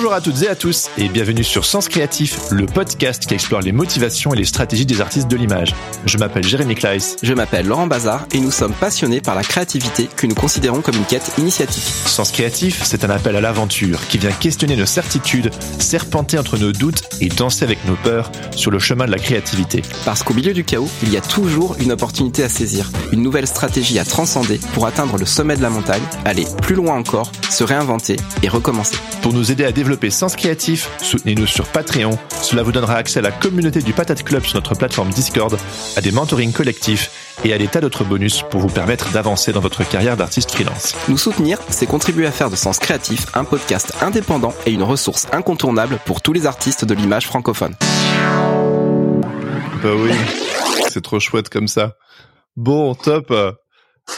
Bonjour à toutes et à tous et bienvenue sur Sens Créatif, le podcast qui explore les motivations et les stratégies des artistes de l'image. Je m'appelle Jérémy Kleiss. Je m'appelle Laurent Bazar et nous sommes passionnés par la créativité que nous considérons comme une quête initiatique. Sens Créatif, c'est un appel à l'aventure qui vient questionner nos certitudes, serpenter entre nos doutes et danser avec nos peurs sur le chemin de la créativité. Parce qu'au milieu du chaos, il y a toujours une opportunité à saisir, une nouvelle stratégie à transcender pour atteindre le sommet de la montagne, aller plus loin encore, se réinventer et recommencer. Pour nous aider à développer Sens Créatif, soutenez-nous sur Patreon. Cela vous donnera accès à la communauté du Patate Club sur notre plateforme Discord, à des mentorings collectifs et à des tas d'autres bonus pour vous permettre d'avancer dans votre carrière d'artiste freelance. Nous soutenir, c'est contribuer à faire de Sens Créatif un podcast indépendant et une ressource incontournable pour tous les artistes de l'image francophone. Bah oui, c'est trop chouette comme ça. Bon, top.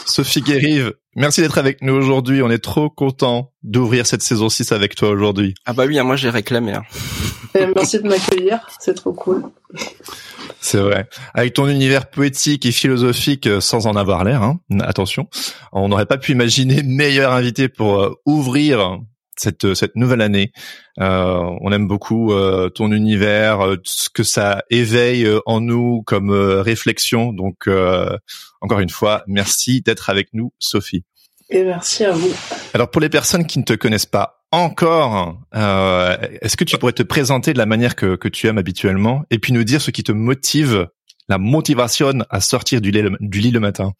Sophie Guérive, merci d'être avec nous aujourd'hui. On est trop content d'ouvrir cette saison 6 avec toi aujourd'hui. Ah bah oui, moi j'ai réclamé. Hein. Merci de m'accueillir, c'est trop cool. C'est vrai. Avec ton univers poétique et philosophique euh, sans en avoir l'air, hein. attention, on n'aurait pas pu imaginer meilleur invité pour euh, ouvrir cette euh, cette nouvelle année. Euh, on aime beaucoup euh, ton univers, ce que ça éveille en nous comme réflexion. Donc encore une fois, merci d'être avec nous, Sophie. Et merci à vous. Alors pour les personnes qui ne te connaissent pas encore, est-ce que tu pourrais te présenter de la manière que, que tu aimes habituellement et puis nous dire ce qui te motive, la motivation à sortir du lit, du lit le matin?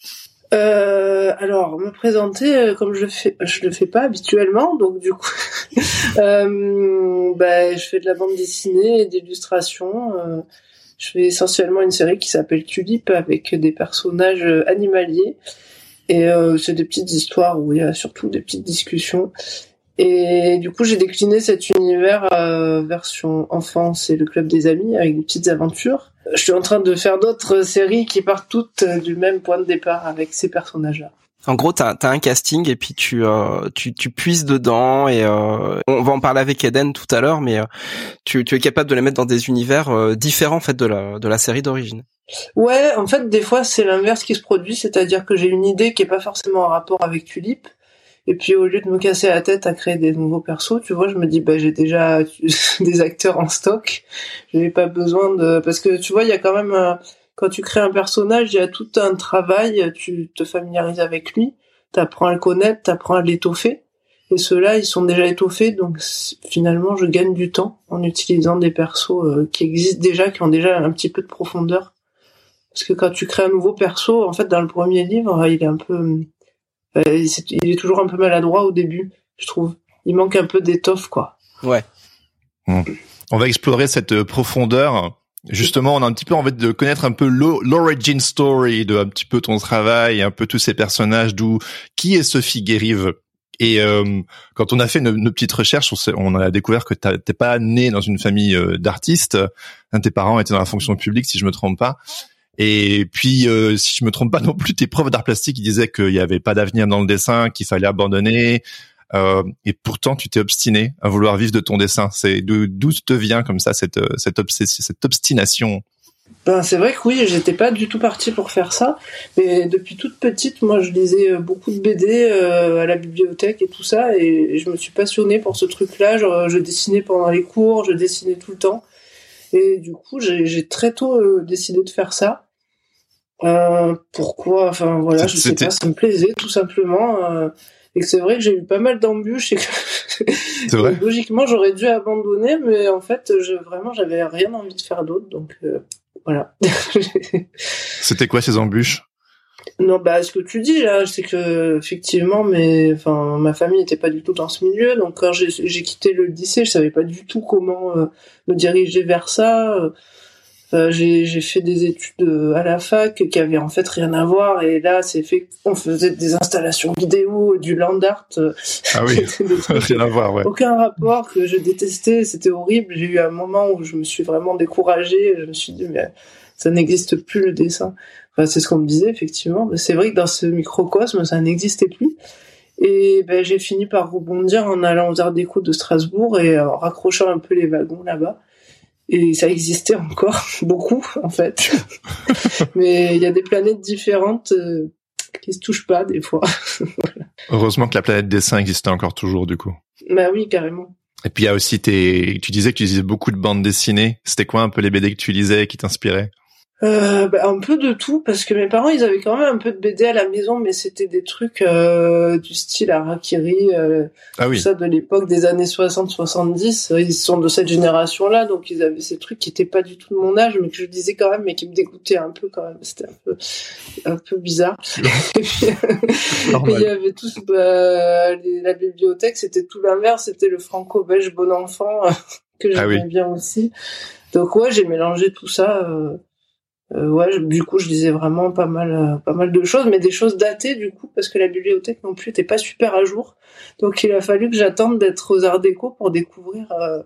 Euh, alors, me présenter euh, comme je fais, je le fais pas habituellement, donc du coup, euh, bah, je fais de la bande dessinée et d'illustration. Euh, je fais essentiellement une série qui s'appelle Tulip avec des personnages animaliers et c'est des petites histoires où il y a surtout des petites discussions. Et du coup, j'ai décliné cet univers version enfance et le club des amis avec des petites aventures je suis en train de faire d'autres séries qui partent toutes du même point de départ avec ces personnages-là. En gros, t'as as un casting et puis tu euh, tu, tu puises dedans et euh, on va en parler avec Eden tout à l'heure, mais euh, tu, tu es capable de les mettre dans des univers euh, différents en fait de la de la série d'origine. Ouais, en fait, des fois c'est l'inverse qui se produit, c'est-à-dire que j'ai une idée qui est pas forcément en rapport avec Tulip, et puis au lieu de me casser la tête à créer des nouveaux persos, tu vois, je me dis bah j'ai déjà des acteurs en stock, j'avais pas besoin de parce que tu vois, il y a quand même euh, quand tu crées un personnage, il y a tout un travail, tu te familiarises avec lui, t'apprends à le connaître, t'apprends à l'étoffer. Et ceux-là, ils sont déjà étoffés, donc finalement, je gagne du temps en utilisant des persos euh, qui existent déjà, qui ont déjà un petit peu de profondeur. Parce que quand tu crées un nouveau perso, en fait, dans le premier livre, il est un peu euh, il est toujours un peu maladroit au début, je trouve. Il manque un peu d'étoffe, quoi. Ouais. Hmm. On va explorer cette euh, profondeur. Justement, on a un petit peu envie de connaître un peu l'origin story de un petit peu ton travail, un peu tous ces personnages, d'où qui est Sophie Guérive. Et euh, quand on a fait nos, petites recherches, on, a découvert que t'es pas né dans une famille d'artistes. tes parents étaient dans la fonction publique, si je me trompe pas. Et puis, euh, si je me trompe pas non plus, tes profs d'art plastique, ils disaient qu'il n'y avait pas d'avenir dans le dessin, qu'il fallait abandonner. Euh, et pourtant, tu t'es obstiné à vouloir vivre de ton dessin. C'est d'où te vient comme ça cette obsession, cette obstination? Ben, c'est vrai que oui, j'étais pas du tout partie pour faire ça, mais depuis toute petite, moi, je lisais euh, beaucoup de BD euh, à la bibliothèque et tout ça, et je me suis passionnée pour ce truc-là. Je, dessinais pendant les cours, je dessinais tout le temps. Et du coup, j'ai très tôt euh, décidé de faire ça. Euh, pourquoi? Enfin voilà, je sais pas, ça me plaisait tout simplement. Euh, et que c'est vrai que j'ai eu pas mal d'embûches et que vrai? logiquement j'aurais dû abandonner, mais en fait, je, vraiment, j'avais rien envie de faire d'autre, donc euh, voilà. C'était quoi ces embûches? Non, bah ce que tu dis là, c'est que effectivement, mais enfin, ma famille n'était pas du tout dans ce milieu, donc quand j'ai quitté le lycée, je savais pas du tout comment euh, me diriger vers ça. Euh, j'ai fait des études euh, à la fac qui avaient en fait rien à voir, et là, c'est fait, on faisait des installations vidéo, du land art. Ah oui, rien à voir, ouais. Aucun rapport que je détestais, c'était horrible. J'ai eu un moment où je me suis vraiment découragée, je me suis dit mais ça n'existe plus le dessin. Enfin, c'est ce qu'on me disait effectivement. Mais c'est vrai que dans ce microcosme, ça n'existait plus. Et ben, j'ai fini par rebondir en allant aux Arts Déco de Strasbourg et en raccrochant un peu les wagons là-bas. Et ça existait encore beaucoup en fait. Mais il y a des planètes différentes euh, qui se touchent pas des fois. Heureusement que la planète dessin existait encore toujours du coup. Bah oui, carrément. Et puis il y a aussi tes, tu disais que tu lisais beaucoup de bandes dessinées. C'était quoi un peu les BD que tu lisais qui t'inspiraient? Euh, bah, un peu de tout parce que mes parents ils avaient quand même un peu de BD à la maison mais c'était des trucs euh, du style Harakiri euh, ah oui. tout ça de l'époque des années 60 70 ils sont de cette génération là donc ils avaient ces trucs qui étaient pas du tout de mon âge mais que je disais quand même mais qui me dégoûtaient un peu quand même. C'était un peu un peu bizarre. Et puis il y avait tout bah, la bibliothèque c'était tout l'inverse c'était le franco-belge bon enfant que ah j'aimais bien aussi. Donc ouais j'ai mélangé tout ça euh, euh, ouais, du coup, je lisais vraiment pas mal, euh, pas mal de choses, mais des choses datées du coup, parce que la bibliothèque non plus était pas super à jour. Donc, il a fallu que j'attende d'être aux Arts Déco pour découvrir euh,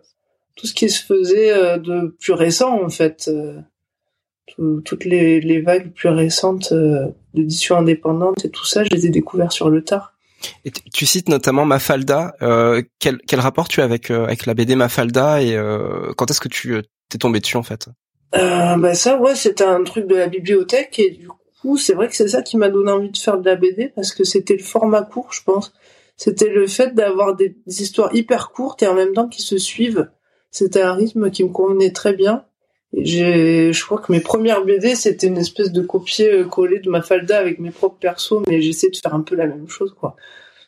tout ce qui se faisait de plus récent en fait, toutes les, les, vagues plus récentes d'édition indépendante et tout ça, je les ai découverts sur le tard. Et tu cites notamment Mafalda. Euh, quel, quel rapport tu as avec avec la BD Mafalda et quand est-ce que tu t'es tombé dessus en fait? Euh, bah ça, ouais, c'était un truc de la bibliothèque et du coup, c'est vrai que c'est ça qui m'a donné envie de faire de la BD parce que c'était le format court, je pense. C'était le fait d'avoir des, histoires hyper courtes et en même temps qui se suivent. C'était un rythme qui me convenait très bien. J'ai, je crois que mes premières BD, c'était une espèce de copier-coller de ma falda avec mes propres persos, mais j'essayais de faire un peu la même chose, quoi.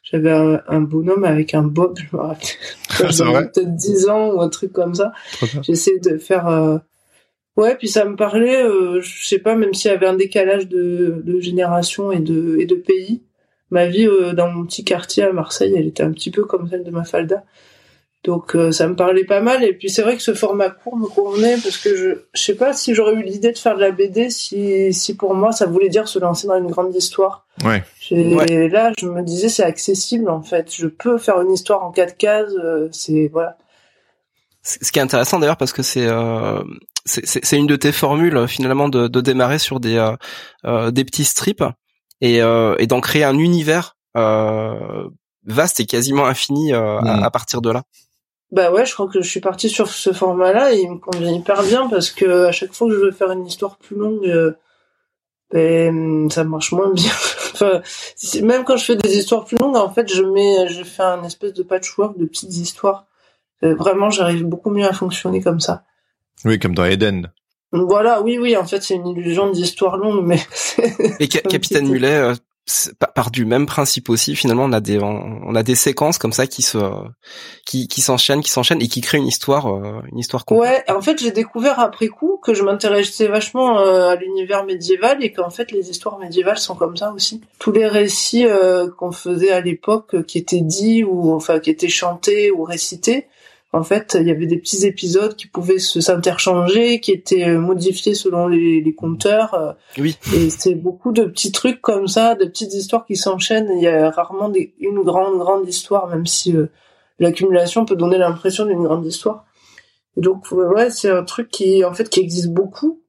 J'avais un, bonhomme avec un bob, je me rappelle. J'avais peut-être 10 ans ou un truc comme ça. J'essayais de faire, euh, Ouais, puis ça me parlait, euh, je sais pas, même s'il y avait un décalage de, de génération et de, et de pays, ma vie euh, dans mon petit quartier à Marseille, elle était un petit peu comme celle de ma falda. Donc euh, ça me parlait pas mal. Et puis c'est vrai que ce format court me convenait parce que je, je sais pas si j'aurais eu l'idée de faire de la BD si, si pour moi ça voulait dire se lancer dans une grande histoire. Ouais. Et Là, je me disais c'est accessible en fait. Je peux faire une histoire en quatre cases. c'est voilà. Ce qui est intéressant d'ailleurs parce que c'est c'est une de tes formules euh, finalement de, de démarrer sur des euh, euh des petits strips et, euh, et d'en créer un univers vaste et quasiment infini à, mm. à, partir de là? Bah ouais, je crois que je suis parti sur ce format-là et il me convient hyper bien parce que à chaque fois que je veux faire une histoire plus longue, ben, ça marche moins bien. enfin, même quand je fais des histoires plus longues, en fait, je mets, je fais un espèce de patchwork de petites histoires. vraiment, j'arrive beaucoup mieux à fonctionner comme ça. Oui, comme dans Eden. Voilà, oui, oui, en fait, c'est une illusion d'histoire longue, mais. Et Capitaine Mulet euh, part du même principe aussi. Finalement, on a des on, a des séquences comme ça qui se qui qui s'enchaînent, qui s'enchaînent et qui créent une histoire euh, une histoire. Complète. Ouais, en fait, j'ai découvert après coup que je m'intéressais vachement euh, à l'univers médiéval et qu'en fait, les histoires médiévales sont comme ça aussi. Tous les récits qu'on faisait à l'époque, qui étaient dits ou enfin qui étaient chantés ou récités en fait, il y avait des petits épisodes qui pouvaient se s'interchanger, qui étaient euh, modifiés selon les, les compteurs. Euh. Oui. Et c'est beaucoup de petits trucs comme ça, de petites histoires qui s'enchaînent. Il y a rarement des, une grande, grande histoire, même si euh, l'accumulation peut donner l'impression d'une grande histoire. Et donc, ouais, c'est un truc qui, en fait, qui existe beaucoup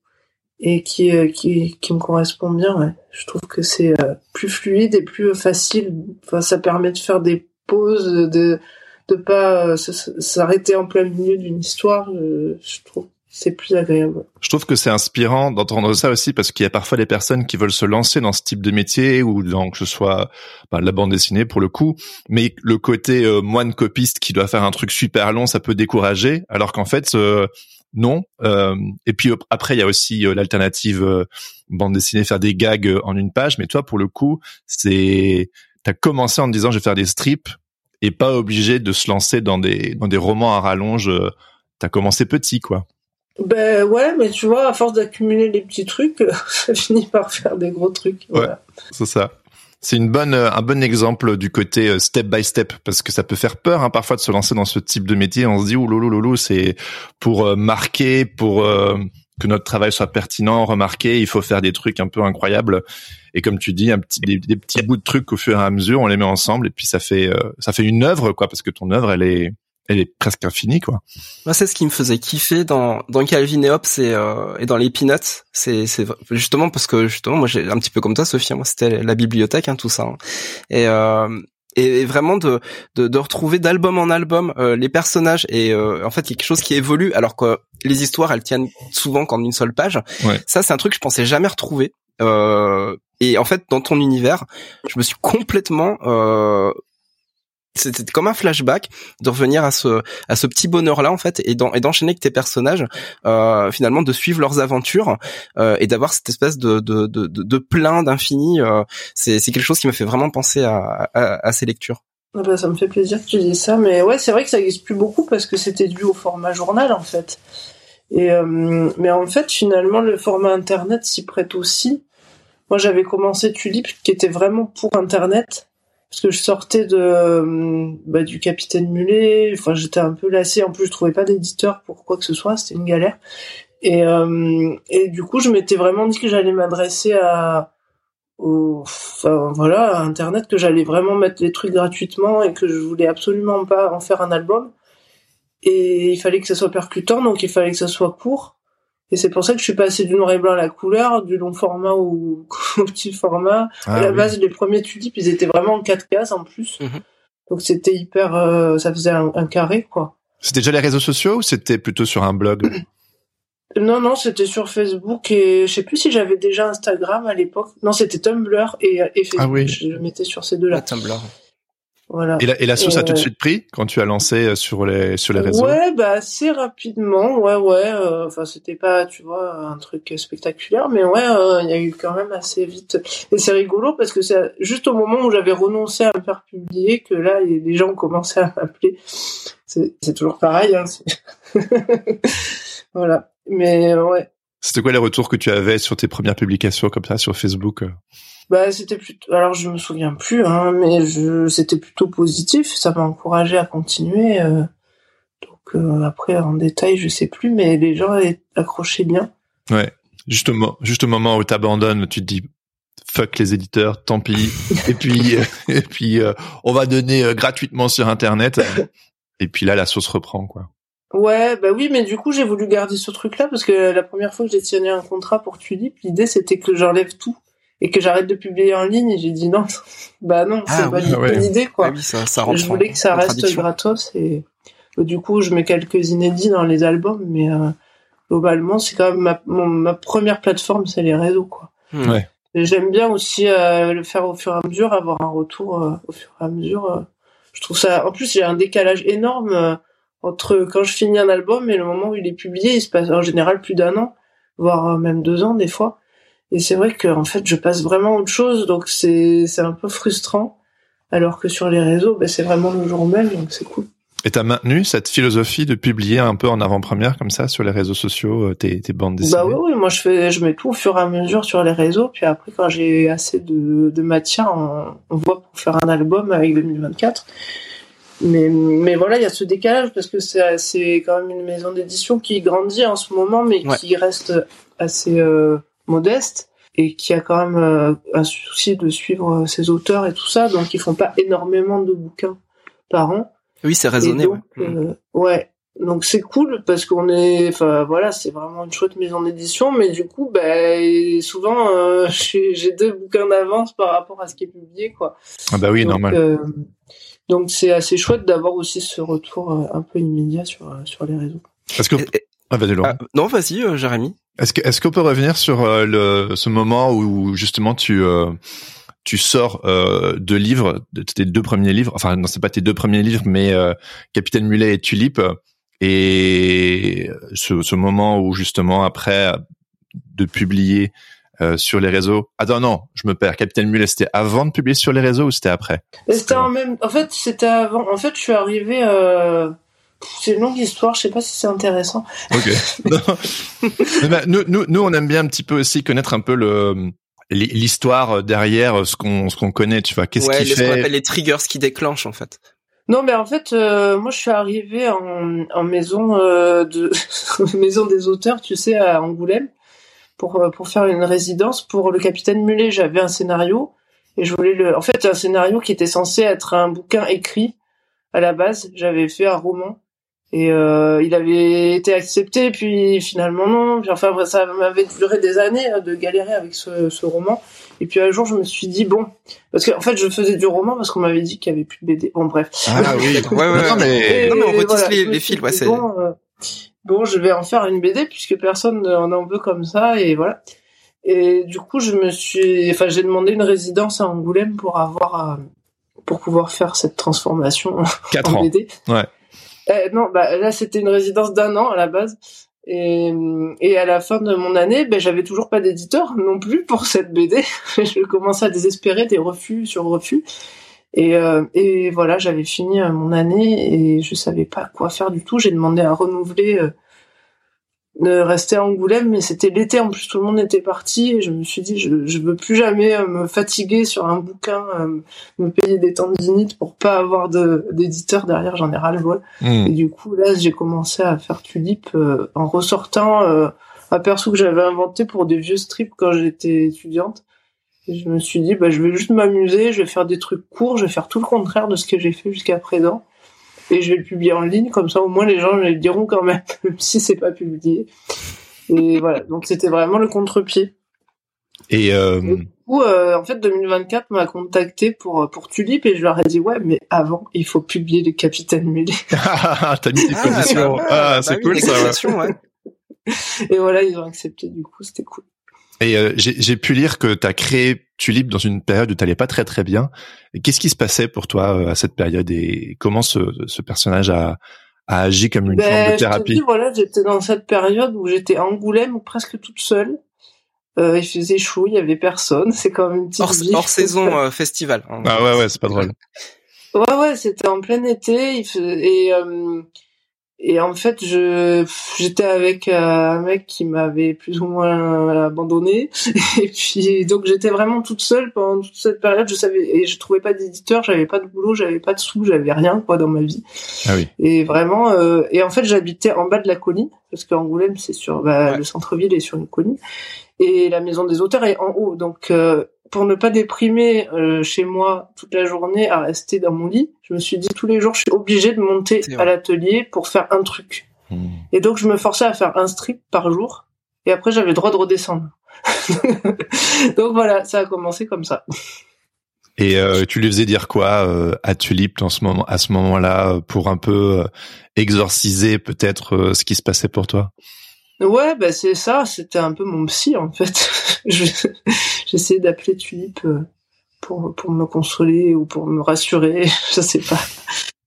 et qui, qui, qui me correspond bien. Ouais. Je trouve que c'est plus fluide et plus facile. Enfin, ça permet de faire des pauses, de de pas euh, s'arrêter en plein milieu d'une histoire, euh, je trouve c'est plus agréable. Je trouve que c'est inspirant d'entendre ça aussi parce qu'il y a parfois des personnes qui veulent se lancer dans ce type de métier ou dans que ce soit bah, la bande dessinée pour le coup, mais le côté euh, moine copiste qui doit faire un truc super long, ça peut décourager, alors qu'en fait non. et puis après il y a aussi l'alternative bande dessinée faire des gags en une page, mais toi pour le coup c'est t'as commencé en te disant je vais faire des strips et pas obligé de se lancer dans des dans des romans à rallonge. Euh, t'as commencé petit, quoi. Ben ouais, mais tu vois, à force d'accumuler les petits trucs, ça finit par faire des gros trucs. Ouais, c'est ça. C'est une bonne, euh, un bon exemple du côté euh, step by step parce que ça peut faire peur hein, parfois de se lancer dans ce type de métier. On se dit ouloulou, c'est pour euh, marquer, pour que notre travail soit pertinent, remarqué, il faut faire des trucs un peu incroyables. Et comme tu dis, un petit, des, petits bouts de trucs au fur et à mesure, on les met ensemble et puis ça fait, ça fait une œuvre quoi, parce que ton œuvre, elle est, elle est presque infinie quoi. Moi c'est ce qui me faisait kiffer dans dans Calvin et Hobbes et, euh, et dans les Peanuts, c'est c'est justement parce que justement moi j'ai un petit peu comme toi Sophie, moi c'était la bibliothèque hein, tout ça. Hein. Et euh, et vraiment de, de, de retrouver d'album en album euh, les personnages et euh, en fait quelque chose qui évolue alors que les histoires elles tiennent souvent qu'en une seule page. Ça c'est un truc que je pensais jamais retrouver. Euh, et en fait dans ton univers, je me suis complètement euh, c'était comme un flashback de revenir à ce à ce petit bonheur là en fait et d'enchaîner avec tes personnages euh, finalement de suivre leurs aventures euh, et d'avoir cette espèce de de de, plein d'infini euh, c'est c'est quelque chose qui me fait vraiment penser à ces lectures. Ah bah, ça me fait plaisir que tu dises ça mais ouais c'est vrai que ça existe plus beaucoup parce que c'était dû au format journal en fait. Et mais en fait finalement le format internet s'y prête aussi. Moi j'avais commencé Tulip qui était vraiment pour internet parce que je sortais de euh, bah, du Capitaine Mulet. Enfin, j'étais un peu lassée. En plus, je trouvais pas d'éditeur pour quoi que ce soit. C'était une galère. Et euh, et du coup, je m'étais vraiment dit que j'allais m'adresser à au, enfin, voilà, Internet, que j'allais vraiment mettre les trucs gratuitement et que je voulais absolument pas en faire un album. Et il fallait que ça soit percutant, donc il fallait que ça soit court. Et c'est pour ça que je suis passé du noir et blanc à la couleur, du long format au, petit format. à ah la base, les premiers tulipes, ils étaient vraiment en quatre cases en plus. Mhm. Donc c'était hyper, euh, ça faisait un, carré quoi. C'était déjà les réseaux sociaux ou c'était plutôt sur un blog? Non, non, c'était sur Facebook et je sais plus si j'avais déjà Instagram à l'époque. Non, c'était Tumblr et, et Facebook. Ah oui. Je le mettais sur ces deux-là. Tumblr. Et la, et la sauce a tout de euh, suite pris quand tu as lancé euh, sur les sur les réseaux? Ouais, bah assez rapidement. Ouais, ouais. Euh, enfin, c'était pas, tu vois, un truc spectaculaire, mais ouais, il y a eu quand même assez vite. Et c'est rigolo parce que c'est juste au moment où j'avais renoncé à me faire publier que là, les gens commencé à m'appeler. C'est toujours pareil. Hein, voilà. Mais ouais. C'était quoi les retours que tu avais sur tes premières publications comme ça sur Facebook bah, c'était plutôt. Alors, je me souviens plus, hein, mais je... c'était plutôt positif. Ça m'a encouragé à continuer. Euh... Donc euh, après, en détail, je sais plus, mais les gens accrochaient bien. Ouais. Justement, juste au moment où t'abandonnes, tu te dis fuck les éditeurs, tant pis. et puis, euh, et puis, euh, on va donner gratuitement sur Internet. Et puis là, la sauce reprend, quoi. Ouais, bah oui, mais du coup, j'ai voulu garder ce truc-là parce que la première fois que j'ai signé un contrat pour Tulip, l'idée c'était que j'enlève tout et que j'arrête de publier en ligne. Et j'ai dit non, bah non, c'est ah pas une bonne idée quoi. Ah ça, ça je voulais que ça reste gratos et du coup je mets quelques inédits dans les albums, mais euh, globalement c'est quand même ma, ma première plateforme, c'est les réseaux quoi. Hmm. Ouais. J'aime bien aussi euh, le faire au fur et à mesure, avoir un retour euh, au fur et à mesure. je trouve ça. En plus, j'ai un décalage énorme entre quand je finis un album et le moment où il est publié. Il se passe en général plus d'un an, voire même deux ans des fois. Et c'est vrai que en fait, je passe vraiment autre chose, donc c'est c'est un peu frustrant. Alors que sur les réseaux, ben, c'est vraiment le jour même, donc c'est cool. Et t'as maintenu cette philosophie de publier un peu en avant-première comme ça sur les réseaux sociaux euh, tes, tes bandes dessinées? Bah oui, oui, moi je fais, je mets tout au fur et à mesure sur les réseaux, puis après quand j'ai assez de, de matière, on, on, voit pour faire un album avec 2024. Mais, mais voilà, il y a ce décalage parce que c'est, c'est quand même une maison d'édition qui grandit en ce moment, mais qui reste assez euh, modeste et qui a quand même euh, un souci de suivre euh, ses auteurs et tout ça, donc ils font pas énormément de bouquins par an. Oui, c'est raisonné. Donc, ouais. Euh, ouais. Donc c'est cool parce qu'on est, enfin voilà, c'est vraiment une chouette maison d'édition, mais du coup, ben souvent euh, j'ai deux bouquins d'avance par rapport à ce qui est publié, quoi. Ah bah oui, normal. donc c'est assez chouette d'avoir aussi ce retour un peu immédiat sur sur les réseaux. Parce que ah, vas-y, ah, non, vas-y, Jérémy. Est-ce que est-ce qu'on peut revenir sur euh, le ce moment où justement tu euh, tu sors euh, deux livres, de tes deux premiers livres, enfin non c'est pas tes deux premiers livres, mais euh, Capitaine Mulet et Tulipe, et ce, ce moment où justement après de publier sur les réseaux. Attends non, je me perds. Capitaine Mulet, c'était avant de publier sur les réseaux ou c'était après? C'était en même. En fait, c'était avant. En fait, je suis arrivé c'est une longue histoire, je sais pas si c'est intéressant. Ok. bah, nous, nous, nous, on aime bien un petit peu aussi connaître un peu le l'histoire derrière ce qu'on ce qu'on connaît, tu vois. Qu'est-ce ouais, qui les, ce qu'on fait appelle les triggers qui déclenchent en fait. Non, mais en fait, euh, moi, je suis arrivée en, en maison euh, de maison des auteurs, tu sais, à Angoulême, pour euh, pour faire une résidence pour le capitaine Mulet. J'avais un scénario et je voulais le. En fait, un scénario qui était censé être un bouquin écrit à la base. J'avais fait un roman et euh, il avait été accepté, puis finalement non. Puis enfin, ça m'avait duré des années hein, de galérer avec ce, ce roman. Et puis un jour, je me suis dit bon, parce qu'en fait, je faisais du roman parce qu'on m'avait dit qu'il y avait plus de BD. Bon, bref. Ah oui. ouais, ouais, Non, mais- Et Non, mais on retisse voilà, les- fils, ouais, c'est- bon, euh, bon, je vais en faire une BD puisque personne en en veut comme ça et voilà. Et du coup, je me suis, enfin, j'ai demandé une résidence à Angoulême pour avoir, euh, pour pouvoir faire cette transformation Quatre en ans. BD. Ouais. Euh, non, bah là, c'était une résidence d'un an à la base. Et, à la fin de mon année, ben, j'avais toujours pas d'éditeur non plus pour cette BD. je commençais à désespérer des refus sur refus. Et, euh, voilà, j'avais fini euh, mon année et je savais pas quoi faire du tout. J'ai demandé à renouveler, de rester à Angoulême, mais c'était l'été en plus, tout le monde était parti et je me suis dit, je, je veux plus jamais euh, me fatiguer sur un bouquin, euh, me payer des tendinites pour pas avoir de d'éditeur derrière, j'en ai ras le bol. Hmm. Et du coup, là, j'ai commencé à faire Tulip euh, en ressortant euh, un perso que j'avais inventé pour des vieux strips quand j'étais étudiante. Et je me suis dit, bah, je vais juste m'amuser, je vais faire des trucs courts, je vais faire tout le contraire de ce que j'ai fait jusqu'à présent. Et je vais le publier en ligne, comme ça au moins les gens me le diront quand même, même si c'est pas publié. Et voilà, donc c'était vraiment le contre-pied. Et euh, Du coup, euh, en fait, 2024 m'a contacté pour pour Tulip et je leur ai dit ouais, mais avant, il faut publier les Capitaines Mulet. t'as mis tes Ah, conditions. bah, Ah, bah c'est oui, cool ça. ouais. Et voilà, ils ont accepté. Du coup, c'était cool. Et euh, j'ai j'ai pu lire que t'as créé Tulip dans une période où t'allais pas très très bien. Qu'est-ce qui se passait pour toi euh, à cette période et comment ce, ce personnage a, a agi comme une Ben, forme de je te thérapie dis, voilà, j'étais dans cette période où j'étais à Angoulême presque toute seule. Euh, il faisait chaud, il y avait personne. C'est quand même une petite Hors, saison euh, festival. hein. Ah ouais ouais c'est pas drôle. Ouais, ouais, c'était en plein été. Il faisait- et, euh, et en fait, je j'étais avec euh, un mec qui m'avait plus ou moins abandonné. Et puis, donc, j'étais vraiment toute seule pendant toute cette période. Je savais, et je trouvais pas d'éditeur, j'avais pas de boulot, j'avais pas de sous, j'avais rien, quoi, dans ma vie. Ah oui. Et vraiment, euh, et en fait, j'habitais en bas de la colline, parce qu'Angoulême, c'est sur, bah, Ouais. le centre-ville est sur une colline, et la maison des auteurs est en haut. Donc, euh, pour ne pas déprimer euh, chez moi toute la journée à rester dans mon lit, je me suis dit tous les jours, je suis obligée de monter à l'atelier pour faire un truc. Hmm. Et donc, je me forçais à faire un strip par jour, et après, j'avais le droit de redescendre. donc voilà, ça a commencé comme ça. Et euh, tu lui faisais dire quoi euh, à Tulip en ce moment, à ce moment-là, pour un peu euh, exorciser peut-être ce qui se passait pour toi? Ouais, bah c'est ça, c'était un peu mon psy en fait. Je- J'essayais d'appeler Tulip euh, pour, pour me consoler ou pour me rassurer, je sais pas.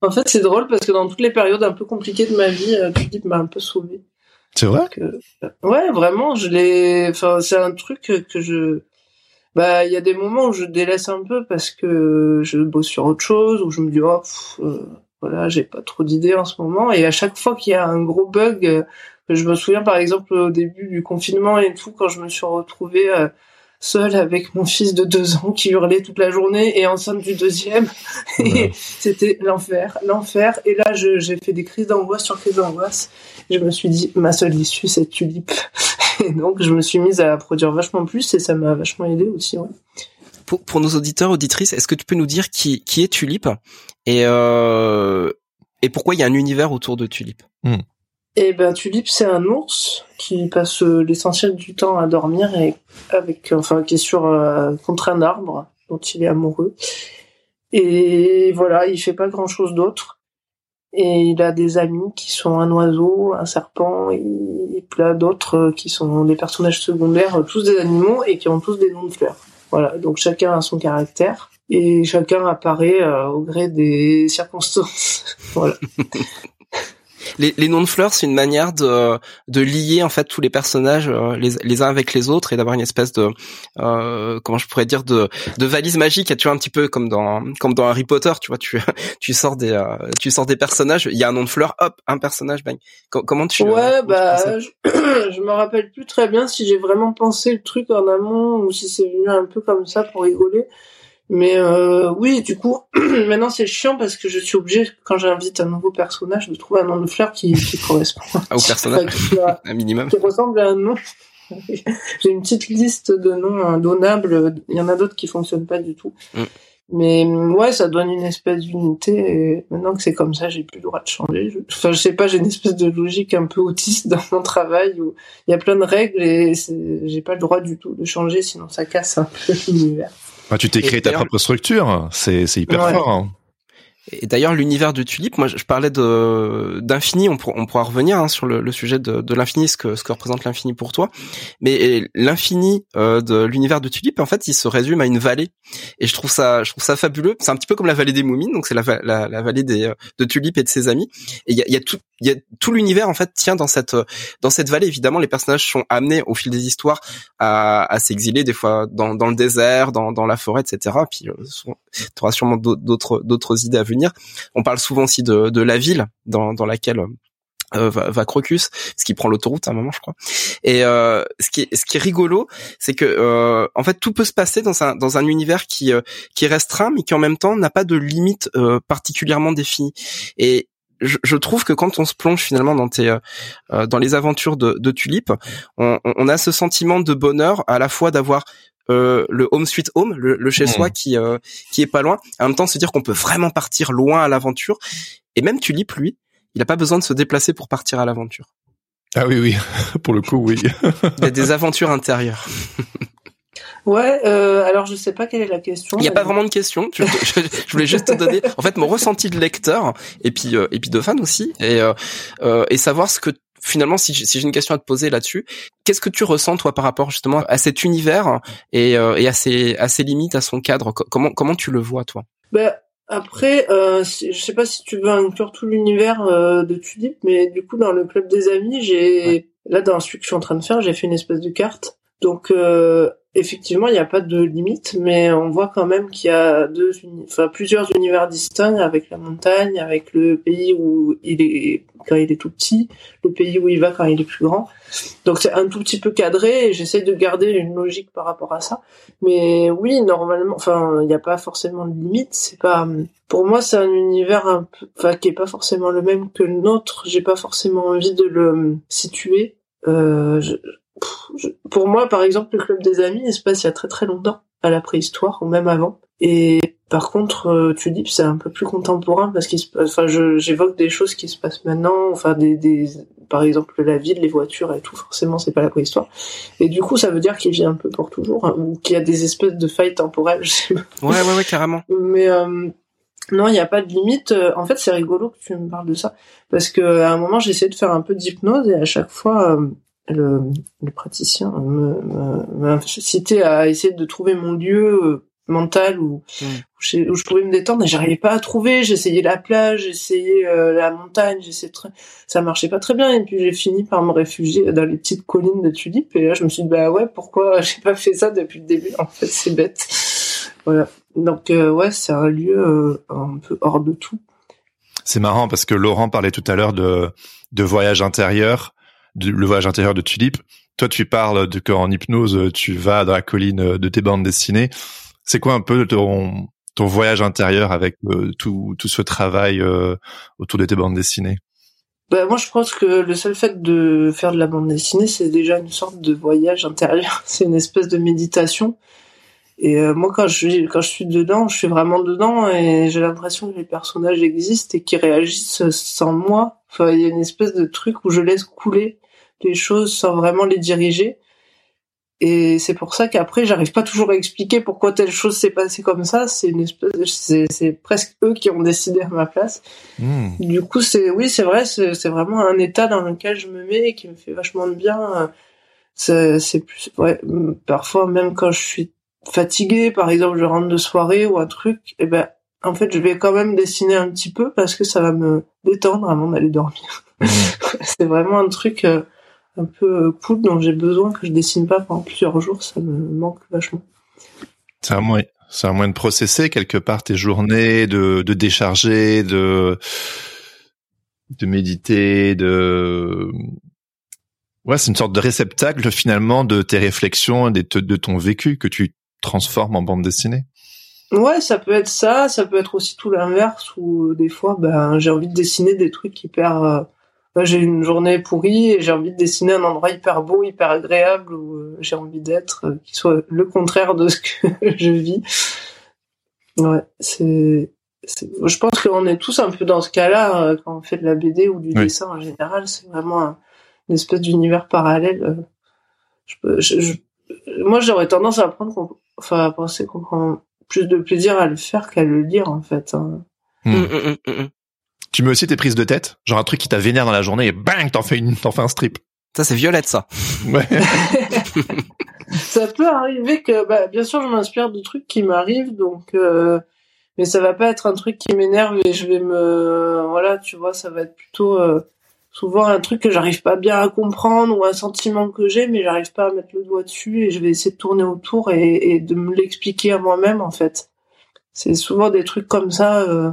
En fait, c'est drôle parce que dans toutes les périodes un peu compliquées de ma vie, euh, Tulip m'a un peu sauvé. C'est vrai? Que... Ouais, vraiment, je l'ai. Enfin, c'est un truc que je. Bah, il y a des moments où je délaisse un peu parce que je bosse sur autre chose, où je me dis oh, pff, euh, voilà, j'ai pas trop d'idées en ce moment. Et à chaque fois qu'il y a un gros bug, euh, je me souviens par exemple au début du confinement et tout, quand je me suis retrouvée euh, seule avec mon fils de deux ans qui hurlait toute la journée et enceinte du deuxième. Ouais. C'était l'enfer, l'enfer. Et là, j'ai fait des crises d'angoisse sur crises d'angoisse. Je me suis dit, ma seule issue, c'est Tulip. Et donc, je me suis mise à produire vachement plus et ça m'a vachement aidé aussi. Ouais. Pour, pour nos auditeurs, auditrices, est-ce que tu peux nous dire qui, qui est Tulip et, euh, et pourquoi il y a un univers autour de Tulip? Et ben, Tulip, c'est un ours qui passe euh, l'essentiel du temps à dormir et avec, enfin, qui est sur euh, contre un arbre dont il est amoureux. Et voilà, il fait pas grand chose d'autre. Et il a des amis qui sont un oiseau, un serpent et, et plein d'autres euh, qui sont des personnages secondaires, euh, tous des animaux et qui ont tous des noms de fleurs. Voilà, donc chacun a son caractère et chacun apparaît au gré des circonstances. voilà. Les, les noms de fleurs, c'est une manière de, de lier en fait tous les personnages euh, les, les uns avec les autres et d'avoir une espèce de euh, comment je pourrais dire de, de valise magique. Tu vois un petit peu comme dans comme dans Harry Potter, tu vois, tu tu sors des euh, tu sors des personnages, il y a un nom de fleur, hop, un personnage, bang. comment tu Ouais, bah je, je me rappelle plus très bien si j'ai vraiment pensé le truc en amont ou si c'est venu un peu comme ça pour rigoler. Mais euh, oui, du coup, maintenant c'est chiant parce que je suis obligée, quand j'invite un nouveau personnage, de trouver un nom de fleur qui, qui correspond au personnage, un minimum, qui ressemble à un nom. J'ai une petite liste de noms donnables. Il y en a d'autres qui fonctionnent pas du tout. Mm. Mais ouais, ça donne une espèce d'unité. Et maintenant que c'est comme ça, j'ai plus le droit de changer. Je... Enfin, je sais pas, j'ai une espèce de logique un peu autiste dans mon travail où il y a plein de règles et j'ai pas le droit du tout de changer, sinon ça casse un peu l'univers. Bah, tu t'es créé ta propre structure, c'est c'est hyper fort. Hein. Et d'ailleurs, l'univers de Tulip, moi, je parlais de d'infini. On, on, pourra revenir hein, sur le, le, sujet de, de l'infini, ce que ce que représente l'infini pour toi. Mais l'infini euh, de l'univers de Tulip, en fait, il se résume à une vallée. Et je trouve ça, je trouve ça fabuleux. C'est un petit peu comme la vallée des Moumines, donc c'est la, la, la, vallée des euh, de Tulip et de ses amis. Et il y a, y a tout, il y a tout l'univers en fait tient dans cette dans cette vallée. Évidemment, les personnages sont amenés au fil des histoires à, à s'exiler des fois dans, dans le désert, dans, dans la forêt, etc. Puis euh, tu auras sûrement d'autres d'autres idées à venir. On parle souvent aussi de, de la ville dans, dans laquelle euh, va, va, Crocus, ce qui prend l'autoroute à un moment, je crois. Et euh, ce qui est ce qui est rigolo, c'est que euh, en fait tout peut se passer dans un dans un univers qui euh, qui est restreint, mais qui en même temps n'a pas de limite euh, particulièrement définie. Et je, je, trouve que quand on se plonge finalement dans tes dans les aventures de, de Tulip, on, on, a ce sentiment de bonheur à la fois d'avoir euh, le home sweet home, le, chez soi mmh. qui euh, qui est pas loin. En même temps, se dire qu'on peut vraiment partir loin à l'aventure. Et même Tulip, lui, il a pas besoin de se déplacer pour partir à l'aventure. Ah oui, oui, pour le coup, oui. il y a des aventures intérieures. Ouais, euh, alors je sais pas quelle est la question. Il n'y a pas vraiment de question. Je, je, voulais juste te donner, en fait, mon ressenti de lecteur et puis et puis de fan aussi, et et savoir ce que finalement, si j'ai une question à te poser là-dessus, qu'est-ce que tu ressens toi par rapport justement à cet univers et, euh, et à ses à ses limites, à son cadre? Comment comment tu le vois toi? Ben, après, euh, je sais pas si tu veux inclure tout l'univers euh, de Tulip, mais du coup dans le club des amis, j'ai là dans celui que je suis en train de faire, j'ai fait une espèce de carte. Donc euh, effectivement, il n'y a pas de limite, mais on voit quand même qu'il y a deux, enfin plusieurs univers distincts avec la montagne, avec le pays où il est quand il est tout petit, le pays où il va quand il est plus grand. Donc c'est un tout petit peu cadré et j'essaie de garder une logique par rapport à ça. Mais oui, normalement, enfin, il n'y a pas forcément de limite. C'est pas, pour moi, c'est un univers un peu, enfin, qui est pas forcément le même que le nôtre. J'ai pas forcément envie de le situer. Euh, pour moi, par exemple, le club des amis, il se passe il y a très très longtemps, à la préhistoire ou même avant. Et par contre, euh, tu dis c'est un peu plus contemporain parce qu'il enfin, j'évoque des choses qui se passent maintenant, enfin des, des, par exemple la ville, les voitures et tout. Forcément, c'est pas la préhistoire. Et du coup, ça veut dire qu'il vit un peu pour toujours hein, ou qu'il y a des espèces de failles temporelles. Ouais, ouais, ouais, carrément. Mais euh, non, il n'y a pas de limite. Euh, en fait, c'est rigolo que tu me parles de ça parce que à un moment, j'essayais de faire un peu d'hypnose et à chaque fois le, le praticien m'a cité à essayer de trouver mon lieu euh, mental où, où, je, pouvais me détendre et j'arrivais pas à trouver. J'essayais la plage j'essayais euh, la montagne j'essayais très... ça marchait pas très bien. Et puis j'ai fini par me réfugier dans les petites collines de tulipes et là je me suis dit bah ouais pourquoi j'ai pas fait ça depuis le début? En fait c'est bête. Voilà. Donc euh, ouais c'est un lieu un peu hors de tout. C'est marrant parce que Laurent parlait tout à l'heure de de voyage intérieur le voyage intérieur de Tulip. Toi, tu parles de qu'en hypnose, tu vas dans la colline de tes bandes dessinées. C'est quoi un peu ton, ton voyage intérieur avec euh, tout, tout ce travail euh, autour de tes bandes dessinées? Bah, moi, je pense que le seul fait de faire de la bande dessinée, c'est déjà une sorte de voyage intérieur. C'est une espèce de méditation. Et euh, moi, quand je, quand je suis dedans, je suis vraiment dedans et j'ai l'impression que les personnages existent et qu'ils réagissent sans moi. Enfin, il y a une espèce de truc où je laisse couler les choses sans vraiment les diriger. Et c'est pour ça qu'après, j'arrive pas toujours à expliquer pourquoi telle chose s'est passée comme ça. C'est une espèce, c'est, presque eux qui ont décidé à ma place. Hmm. Du coup, c'est, oui, c'est vrai, c'est, vraiment un état dans lequel je me mets et qui me fait vachement de bien. C'est, plus, ouais, parfois même quand je suis fatigué, par exemple, je rentre de soirée ou un truc, et eh ben, en fait, je vais quand même dessiner un petit peu parce que ça va me détendre avant d'aller dormir. Mmh. c'est vraiment un truc euh, un peu cool dont j'ai besoin que je dessine pas pendant plusieurs jours. Ça me manque vachement. C'est un moyen, c'est un moyen de processer quelque part tes journées, de, de décharger, de de méditer, de ouais, c'est une sorte de réceptacle finalement de tes réflexions et de, de ton vécu que tu transformes en bande dessinée. Ouais, ça peut être ça, ça peut être aussi tout l'inverse où euh, des fois, ben, j'ai envie de dessiner des trucs hyper. Euh, ben, j'ai une journée pourrie et j'ai envie de dessiner un endroit hyper beau, hyper agréable où euh, j'ai envie d'être, qui soit le contraire de ce que je vis. Ouais, c'est. Je pense qu'on est tous un peu dans ce cas-là quand on fait de la BD ou du dessin en général. C'est vraiment une espèce d'univers parallèle. Je, moi, j'aurais tendance à prendre, enfin, à penser qu'on prend plus de plaisir à le faire qu'à le lire en fait. Hein. Hmm. Hmm, hmm, tu mets aussi tes prises de tête, genre un truc qui t'a vénère dans la journée et bang, t'en fais une, t'en fais un strip. Ça c'est violette ça. Ouais. ça peut arriver que, bah, bien sûr, je m'inspire de trucs qui m'arrivent, donc, euh, mais ça va pas être un truc qui m'énerve et je vais me, voilà, tu vois, ça va être plutôt euh, souvent un truc que j'arrive pas bien à comprendre ou un sentiment que j'ai mais j'arrive pas à mettre le doigt dessus et je vais essayer de tourner autour et, et de me l'expliquer à moi-même en fait. C'est souvent des trucs comme ça euh,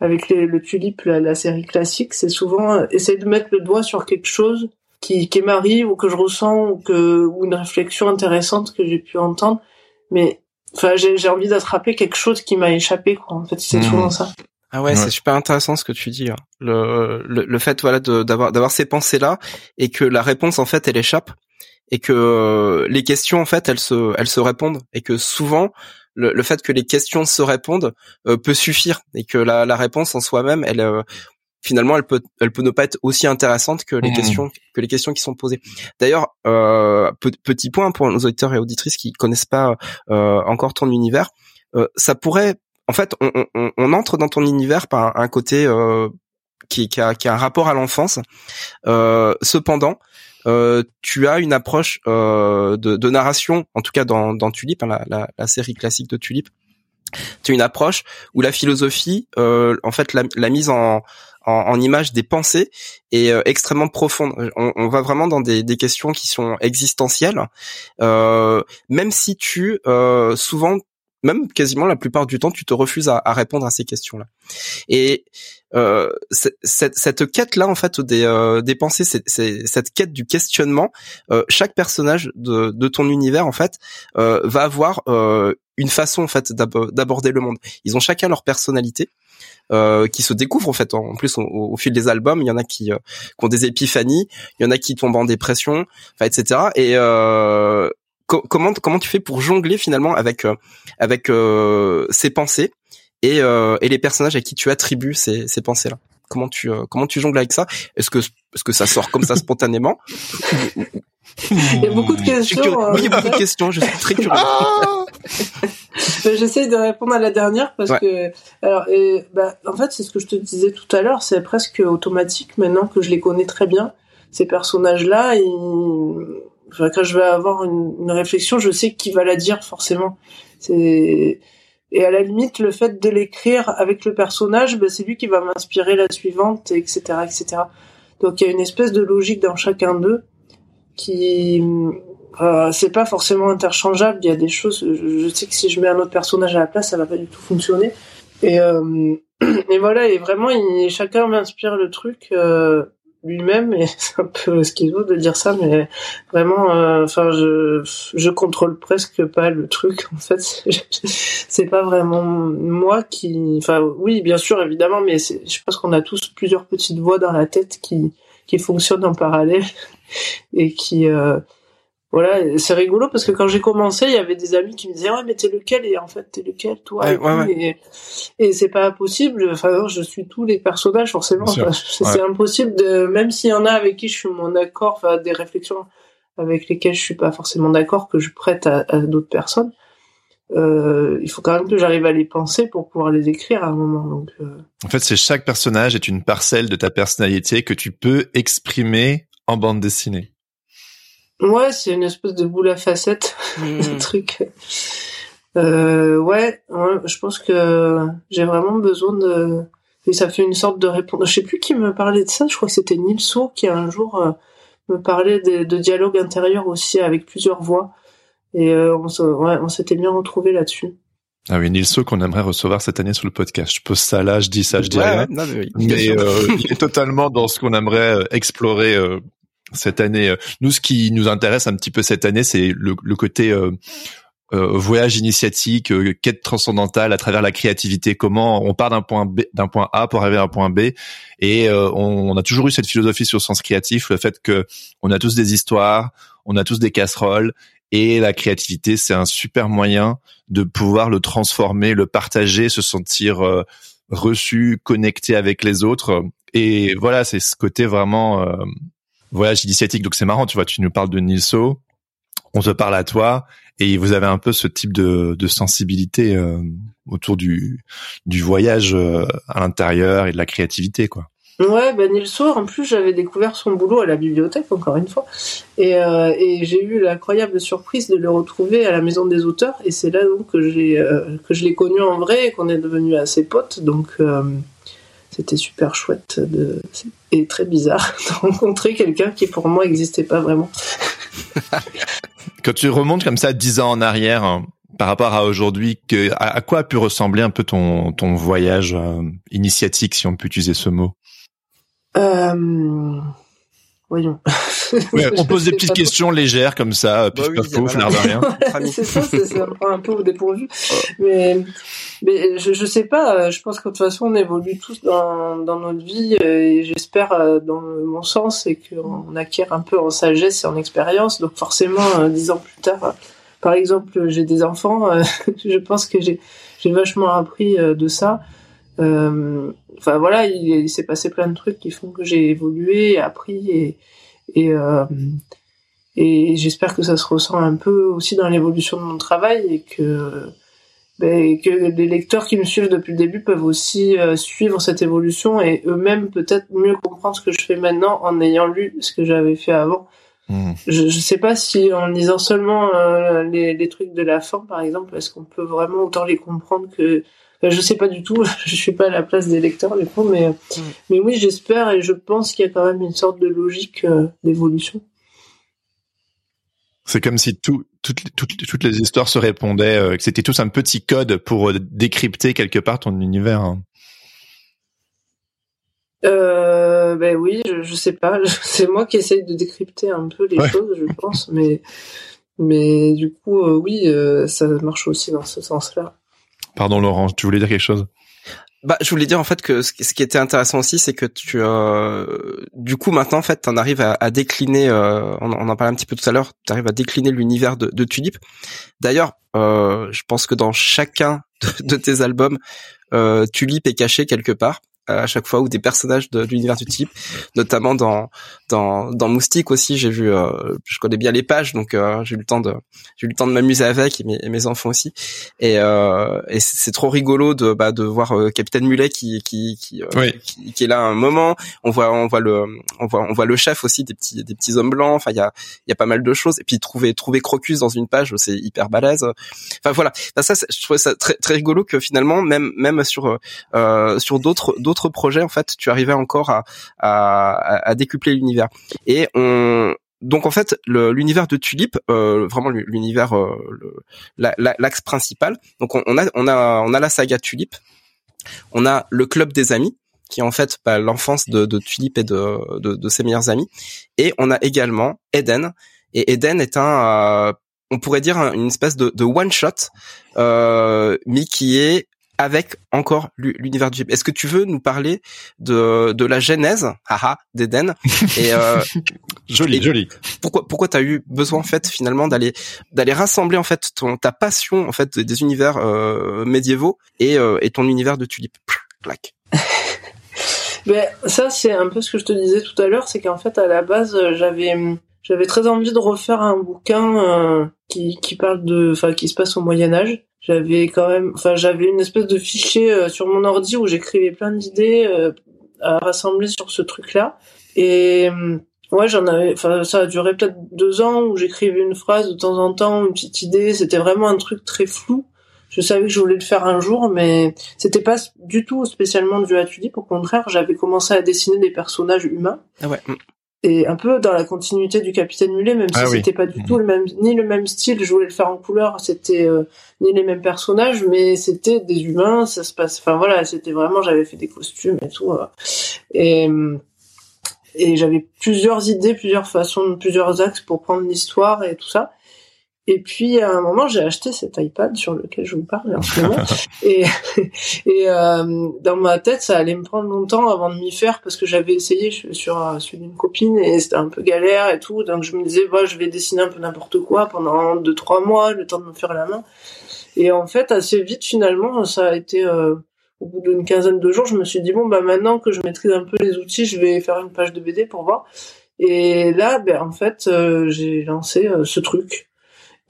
avec les, le tulipe, la, série classique, c'est souvent euh, essayer de mettre le doigt sur quelque chose qui, qui m'arrive ou que je ressens ou que ou une réflexion intéressante que j'ai pu entendre mais enfin j'ai envie d'attraper quelque chose qui m'a échappé quoi en fait c'est mmh. souvent ça ah ouais, c'est super intéressant ce que tu dis. Hein. Le, le, le fait voilà d'avoir d'avoir ces pensées là et que la réponse en fait elle échappe et que euh, les questions en fait elles se elles se répondent et que souvent le, le fait que les questions se répondent euh, peut suffire et que la, la réponse en soi-même elle euh, finalement elle peut elle peut ne pas être aussi intéressante que les mmh. questions que les questions qui sont posées. D'ailleurs petit point pour nos auditeurs et auditrices qui connaissent pas encore ton univers, ça pourrait en fait, on, on, on, entre dans ton univers par un côté euh, qui, qui, a, qui, a, un rapport à l'enfance. Euh, cependant, euh, tu as une approche euh, de, de, narration, en tout cas dans, dans Tulip, hein, la, la, la, série classique de Tulip. Tu as une approche où la philosophie, euh, en fait, la, la mise en, en, en, image des pensées est euh, extrêmement profonde. On, on, va vraiment dans des, des questions qui sont existentielles, euh, même si tu euh, souvent même quasiment la plupart du temps, tu te refuses à, à répondre à ces questions-là. Et euh, cette, cette quête-là, en fait, des, euh, des pensées, cette quête du questionnement, euh, chaque personnage de, de, ton univers, en fait, euh, va avoir euh, une façon, en fait, d'aborder le monde. Ils ont chacun leur personnalité. Euh, qui se découvrent en fait en plus au, au, fil des albums il y en a qui, qui, ont des épiphanies il y en a qui tombent en dépression etc et euh, comment comment tu fais pour jongler finalement avec euh, avec euh, ces pensées et euh, et les personnages à qui tu attribues ces ces pensées là comment tu comment tu jongles avec ça? Est-ce que est-ce que ça sort comme ça spontanément? Il y a beaucoup de questions. Oui, il y a beaucoup de questions. Je suis très curieux. Ah J'essaie de répondre à la dernière parce que, alors, et, bah, en fait, c'est ce que je te disais tout à l'heure. C'est presque automatique maintenant que je les connais très bien. Ces personnages-là, ils, Quand je vais avoir une, réflexion, je sais qui va la dire forcément. Et à la limite, le fait de l'écrire avec le personnage, ben, c'est lui qui va m'inspirer la suivante, etc., etc. Donc il y a une espèce de logique dans chacun d'eux qui euh, c'est pas forcément interchangeable. Il y a des choses. Je, sais que si je mets un autre personnage à la place, ça va pas du tout fonctionner. Et euh, et voilà. Et vraiment, chacun m'inspire le truc. Euh, lui-même et c'est un peu schizo de dire ça mais vraiment euh, enfin je je contrôle presque pas le truc en fait. C'est pas vraiment moi qui enfin oui bien sûr évidemment mais je pense qu'on a tous plusieurs petites voix dans la tête qui qui fonctionnent en parallèle et qui euh, voilà, c'est rigolo parce que quand j'ai commencé, il y avait des amis qui me disaient ouais mais t'es lequel? Et en fait t'es lequel toi et, et, c'est pas possible. Enfin je suis tous les personnages forcément. c'est impossible de même s'il y en a avec qui je suis mon accord, enfin des réflexions avec lesquelles je suis pas forcément d'accord que je prête à, d'autres personnes. Euh, il faut quand même que j'arrive à les penser pour pouvoir les écrire à un moment. Donc, euh. En fait, c'est chaque personnage est une parcelle de ta personnalité que tu peux exprimer en bande dessinée. Ouais, c'est une espèce de boule à facettes, mmh. truc. Euh, ouais, je pense que j'ai vraiment besoin de et ça fait une sorte de réponse. Je sais plus qui me parlait de ça. Je crois que c'était Nilso qui un jour euh, me parlait de, de, dialogue intérieur aussi avec plusieurs voix. Et euh, on, ouais, on s'était bien retrouvé là-dessus. Ah oui, Nilso qu'on aimerait recevoir cette année sur le podcast. Je pose ça là, je dis ça, je dis rien. mais, euh, il est totalement dans ce qu'on aimerait explorer cette année. Nous, ce qui nous intéresse un petit peu cette année, c'est le, le, côté euh, voyage initiatique, euh, quête transcendantale à travers la créativité. Comment on part d'un point d'un point A pour arriver à un point B. Et euh, on, a toujours eu cette philosophie sur le sens créatif, le fait que on a tous des histoires, on a tous des casseroles, et la créativité, c'est un super moyen de pouvoir le transformer, le partager, se sentir reçu, connecté avec les autres. Et voilà, c'est ce côté vraiment voyage initiatique. Donc c'est marrant, tu vois, tu nous parles de Nilso, on te parle à toi et vous avez un peu ce type de, sensibilité euh, autour du, voyage euh, à l'intérieur et de la créativité, quoi. Ouais, ben Nilso, en plus, j'avais découvert son boulot à la bibliothèque, encore une fois, et, euh, et j'ai eu l'incroyable surprise de le retrouver à la Maison des auteurs, et c'est là donc que que je l'ai connu en vrai et qu'on est devenu assez potes, donc c'était super chouette de, et très bizarre de rencontrer quelqu'un qui pour moi n'existait pas vraiment. Quand tu remontes comme ça dix ans en arrière, hein, par rapport à aujourd'hui, que, à, quoi a pu ressembler un peu ton, ton voyage euh, initiatique, si on peut utiliser ce mot? Euh... Voyons. on pose des petites questions légères comme ça, puis bah oui, l'air de rien. c'est ça, ça me prend un peu au dépourvu. Mais, mais je, je sais pas, euh, je pense que de toute façon on évolue tous dans, dans notre vie et j'espère euh, dans mon sens et qu'on acquiert un peu en sagesse et en expérience. Donc forcément, euh, dix ans plus tard, par exemple, j'ai des enfants, je pense que j'ai j'ai vachement appris de ça. Enfin voilà, il, il s'est passé plein de trucs qui font que j'ai évolué, appris et et euh, et j'espère que ça se ressent un peu aussi dans l'évolution de mon travail et que ben, que les lecteurs qui me suivent depuis le début peuvent aussi euh, suivre cette évolution et eux-mêmes peut-être mieux comprendre ce que je fais maintenant en ayant lu ce que j'avais fait avant. Mmh. Je, je sais pas si en lisant seulement euh, les, les, trucs de la fin, par exemple, est-ce qu'on peut vraiment autant les comprendre que je sais pas du tout, je suis pas à la place des lecteurs du coup, mais mm. mais oui, j'espère et je pense qu'il y a quand même une sorte de logique euh, d'évolution. C'est comme si tout, toutes, toutes, toutes les histoires se répondaient, euh, que c'était tous un petit code pour euh, décrypter quelque part ton univers. Hein. Euh, ben oui, je, je sais pas. C'est moi qui essaye de décrypter un peu les choses, je pense, mais mais du coup, oui, ça marche aussi dans ce sens-là. Pardon Laurent, tu voulais dire quelque chose? Bah, je voulais dire en fait que ce qui était intéressant aussi, c'est que tu, euh, du coup, maintenant en fait, t'en arrives à, décliner. Euh, on, en parlait un petit peu tout à l'heure. Tu arrives à décliner l'univers de, Tulip. D'ailleurs, euh, je pense que dans chacun de, de tes albums, euh, Tulip est caché quelque part à chaque fois ou des personnages de, l'univers du type, notamment dans dans dans Moustique aussi. J'ai vu, euh, je connais bien les pages, donc euh, j'ai eu le temps de j'ai eu le temps de m'amuser avec et mes, mes, enfants aussi. Et, euh, et c'est trop rigolo de bah, de voir euh, Capitaine Mulet qui qui qui, qui, qui est là un moment. On voit on voit le on voit on voit le chef aussi des petits des petits hommes blancs. Enfin il y a il y a pas mal de choses. Et puis trouver trouver Crocus dans une page, c'est hyper balèze. Enfin voilà. Ça je trouvais ça très très rigolo que finalement même même sur sur d'autres d'autres projet en fait, tu arrivais encore à, à, à décupler l'univers. Et on, donc en fait, l'univers de Tulip, euh, vraiment l'univers, euh, l'axe principal. Donc on, a, on a, on a la saga Tulip. On a le club des amis, qui est en fait bah, l'enfance de, Tulip et de, de, ses meilleurs amis. Et on a également Eden. Et Eden est un, euh, on pourrait dire une espèce de, de one shot, mais qui est avec encore l'univers du Est-ce que tu veux nous parler de, de la genèse, haha, d'Eden et euh, joli, joli. Pourquoi pourquoi t'as eu besoin en fait finalement d'aller d'aller rassembler en fait ton ta passion en fait des univers euh, médiévaux et euh, et ton univers de tulipe? Clac. ben ça c'est un peu ce que je te disais tout à l'heure, c'est qu'en fait à la base j'avais j'avais très envie de refaire un bouquin euh, qui qui parle de enfin qui se passe au Moyen Âge j'avais quand même, enfin, j'avais une espèce de fichier euh, sur mon ordi où j'écrivais plein d'idées euh, à rassembler sur ce truc-là. Et euh, ouais, j'en avais, enfin, ça a duré peut-être deux ans où j'écrivais une phrase de temps en temps, une petite idée. C'était vraiment un truc très flou. je savais que je voulais le faire un jour, mais c'était pas du tout spécialement du Tulip. Au contraire, j'avais commencé à dessiner des personnages humains. Ah ouais. Et un peu dans la continuité du Capitaine Mulet, même si Ah oui. c'était pas du Mhm. tout le même, ni le même style. Je voulais le faire en couleur, c'était euh, ni les mêmes personnages, mais c'était des humains. Ça se passe. Enfin voilà, c'était vraiment. J'avais fait des costumes et tout. euh. et et j'avais plusieurs idées, plusieurs façons, plusieurs axes pour prendre l'histoire et tout ça. Et puis à un moment, j'ai acheté cet iPad sur lequel je vous parle en ce moment. et et euh, dans ma tête, ça allait me prendre longtemps avant de m'y faire parce que j'avais essayé je- sur celui d'une copine et c'était un peu galère et tout. Donc je me disais, bah, je vais dessiner un peu n'importe quoi pendant deux trois mois, le temps de me faire la main. Et en fait, assez vite finalement, ça a été euh, au bout d'une quinzaine de jours, je me suis dit bon bah maintenant que je maîtrise un peu les outils, je vais faire une page de BD pour voir. Et là, ben en fait, euh, j'ai lancé euh, ce truc.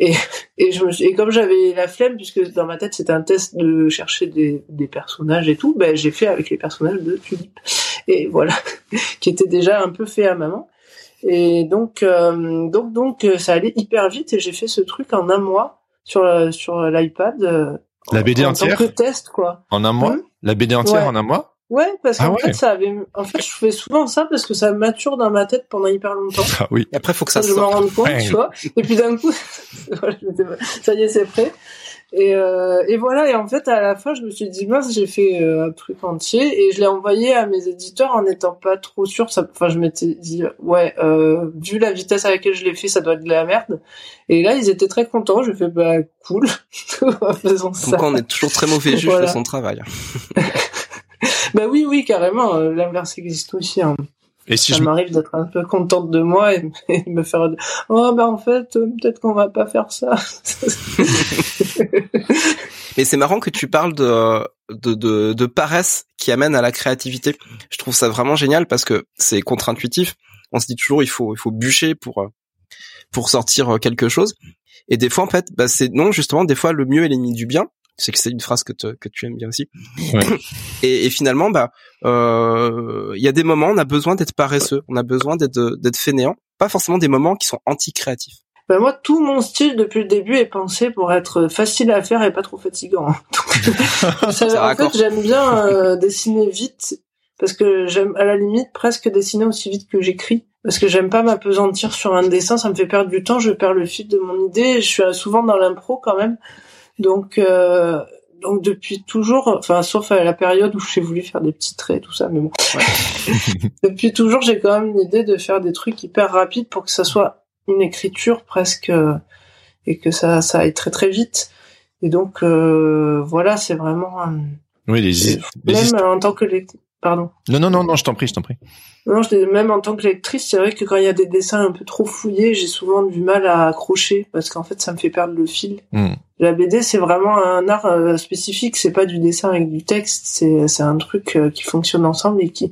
Et, et je me suis, et comme j'avais la flemme, puisque dans ma tête c'était un test de chercher des, des personnages et tout, ben j'ai fait avec les personnages de Tulip. Et voilà, qui était déjà un peu fait à maman. Et donc, euh, donc, donc, euh, ça allait hyper vite et j'ai fait ce truc en un mois sur la- sur l'iPad. euh, La BD en entière tant que test, quoi. En un mois Hmm La BD entière Ouais. en un mois? Ouais, parce Ah qu'en ouais. fait, ça avait, en fait, je fais souvent ça parce que ça mature dans ma tête pendant hyper longtemps. Ah oui. Et après, faut que ça Ça, je m'en rends compte, Ouais. tu vois. Et puis d'un coup, voilà, ça y est, c'est prêt. Et, euh, et voilà. Et en fait, à la fin, je me suis dit mince, j'ai fait euh, un truc entier et je l'ai envoyé à mes éditeurs en n'étant pas trop sûr. Ça, enfin, je m'étais dit ouais, euh, vu la vitesse à laquelle je l'ai fait, ça doit être de la merde. Et là, ils étaient très contents. Je fais bah cool, faisons ça. on est toujours très mauvais juge Voilà. de son travail. Bah oui, oui, carrément. euh, L'inverse existe aussi. Hein. Et si ça je m'arrive d'être un peu contente de moi et, et de me faire oh bah en fait euh, peut-être qu'on va pas faire ça Mais c'est marrant que tu parles de, de, de, de paresse qui amène à la créativité. Je trouve ça vraiment génial parce que c'est contre-intuitif. On se dit toujours il faut il faut bûcher pour euh, pour sortir quelque chose. Et des fois en fait, bah c'est non justement des fois le mieux est l'ennemi du bien. C'est que c'est une phrase que, te- que tu aimes bien aussi. Ouais. Et, et finalement, bah, euh, il y a des moments, on a besoin d'être paresseux, on a besoin d'être d'être fainéant, pas forcément des moments qui sont anti-créatifs. bah moi tout mon style depuis le début est pensé pour être facile à faire et pas trop fatigant Donc, ça- Ça en raccord. fait j'aime bien euh, dessiner vite parce que j'aime à la limite presque dessiner aussi vite que j'écris parce que j'aime pas m'apesantir sur un dessin ça me fait perdre du temps je perds le fil de mon idée je suis souvent dans l'impro quand même donc euh, donc depuis toujours enfin sauf à la période où j'ai voulu faire des petits traits tout ça mais bon depuis toujours j'ai quand même une idée de faire des trucs hyper rapides pour que ça soit une écriture presque euh, et que ça ça aille très très vite. Et donc euh, voilà c'est vraiment un... Oui, les, même en tant que lectrice pardon Non, non, non, non, je t'en prie, je t'en prie. non, je même en tant que lectrice, c'est vrai que quand il y a des dessins un peu trop fouillés, j'ai souvent du mal à accrocher parce qu'en fait, ça me fait perdre le fil. Hmm. La BD, c'est vraiment un art euh, spécifique. C'est pas du dessin avec du texte. C'est c'est un truc euh, qui fonctionne ensemble et qui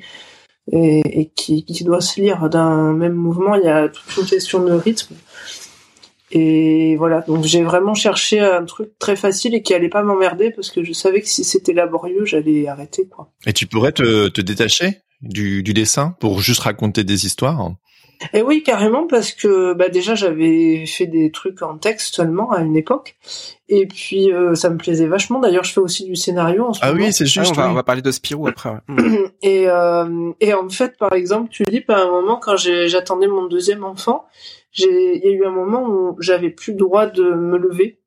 et, et qui, qui doit se lire d'un même mouvement. Il y a toute une question de rythme. Et voilà, donc j'ai vraiment cherché un truc très facile et qui allait pas m'emmerder parce que je savais que si c'était laborieux, j'allais arrêter quoi. Et tu pourrais te, te détacher du, du dessin pour juste raconter des histoires? Et oui, carrément, parce que bah déjà j'avais fait des trucs en texte seulement à une époque, et puis euh, ça me plaisait vachement. D'ailleurs, je fais aussi du scénario en ce Ah moment. oui, c'est Ah, juste. on, va, oui. on va parler de Spirou après. ouais. Et euh, et en fait, par exemple, tu dis, à un moment quand j'attendais mon deuxième enfant, il y a eu un moment où j'avais plus le droit de me lever,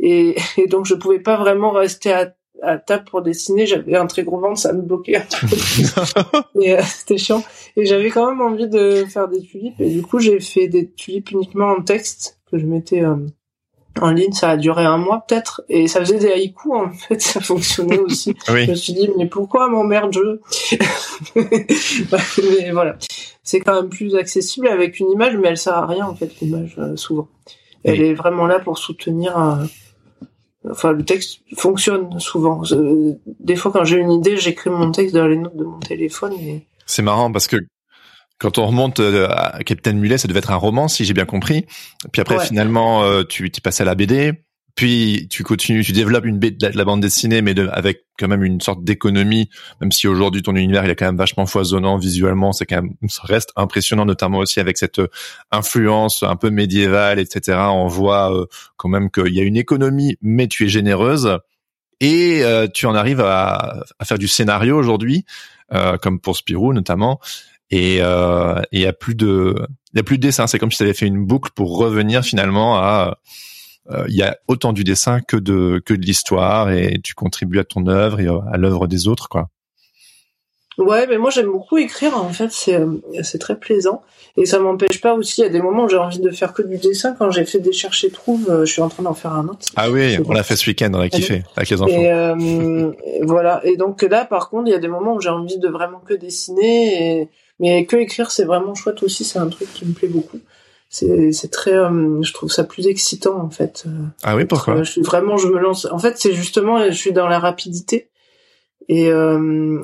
et, et donc je pouvais pas vraiment rester à à table pour dessiner, j'avais un très gros ventre, ça me bloquait un peu. et euh, c'était chiant. Et j'avais quand même envie de faire des tulipes, et du coup j'ai fait des tulipes uniquement en texte que je mettais euh, en ligne. Ça a duré un mois peut-être, et ça faisait des haïkus en fait, ça fonctionnait aussi. Oui. Je me suis dit mais pourquoi m'emmerde je Mais voilà, c'est quand même plus accessible avec une image, mais elle sert à rien en fait l'image euh, souvent. Elle Oui. est vraiment là pour soutenir. euh, Enfin, le texte fonctionne souvent. Euh, Des fois, quand j'ai une idée, j'écris mon texte dans les notes de mon téléphone et C'est marrant parce que quand on remonte euh, à Capitaine Mulet, ça devait être un roman, si j'ai bien compris. Puis après, Ouais. finalement, euh, tu t'es passé à la BD. puis tu continues, tu développes une de la bande dessinée, mais de, avec quand même une sorte d'économie, même si aujourd'hui ton univers il est quand même vachement foisonnant visuellement, c'est quand même, ça reste impressionnant, notamment aussi avec cette euh, influence un peu médiévale, etc. On voit euh, quand même qu'il y a une économie, mais tu es généreuse et euh, tu en arrives à, à faire du scénario aujourd'hui, comme pour Spirou notamment. Et il y a plus de, il y a plus de dessin. C'est comme si tu avais fait une boucle pour revenir finalement à euh, il y a autant du dessin que de que de l'histoire et tu contribues à ton œuvre et à l'œuvre des autres quoi. Ouais, mais moi j'aime beaucoup écrire. En fait, c'est euh, c'est très plaisant et ça m'empêche pas aussi. Il y a des moments où j'ai envie de faire que du dessin. Quand j'ai fait des chercher trouve, euh, je suis en train d'en faire un autre. Ah oui, on l'a fait ce week-end, on a kiffé avec les enfants. Et voilà. Et donc là, par contre, il y a des moments où j'ai envie de vraiment que dessiner. Et... Mais que écrire, c'est vraiment chouette aussi. C'est un truc qui me plaît beaucoup. C'est très euh, je trouve ça plus excitant en fait. Euh, ah oui pourquoi? Je suis vraiment je me lance. En fait c'est justement je suis dans la rapidité. Et euh,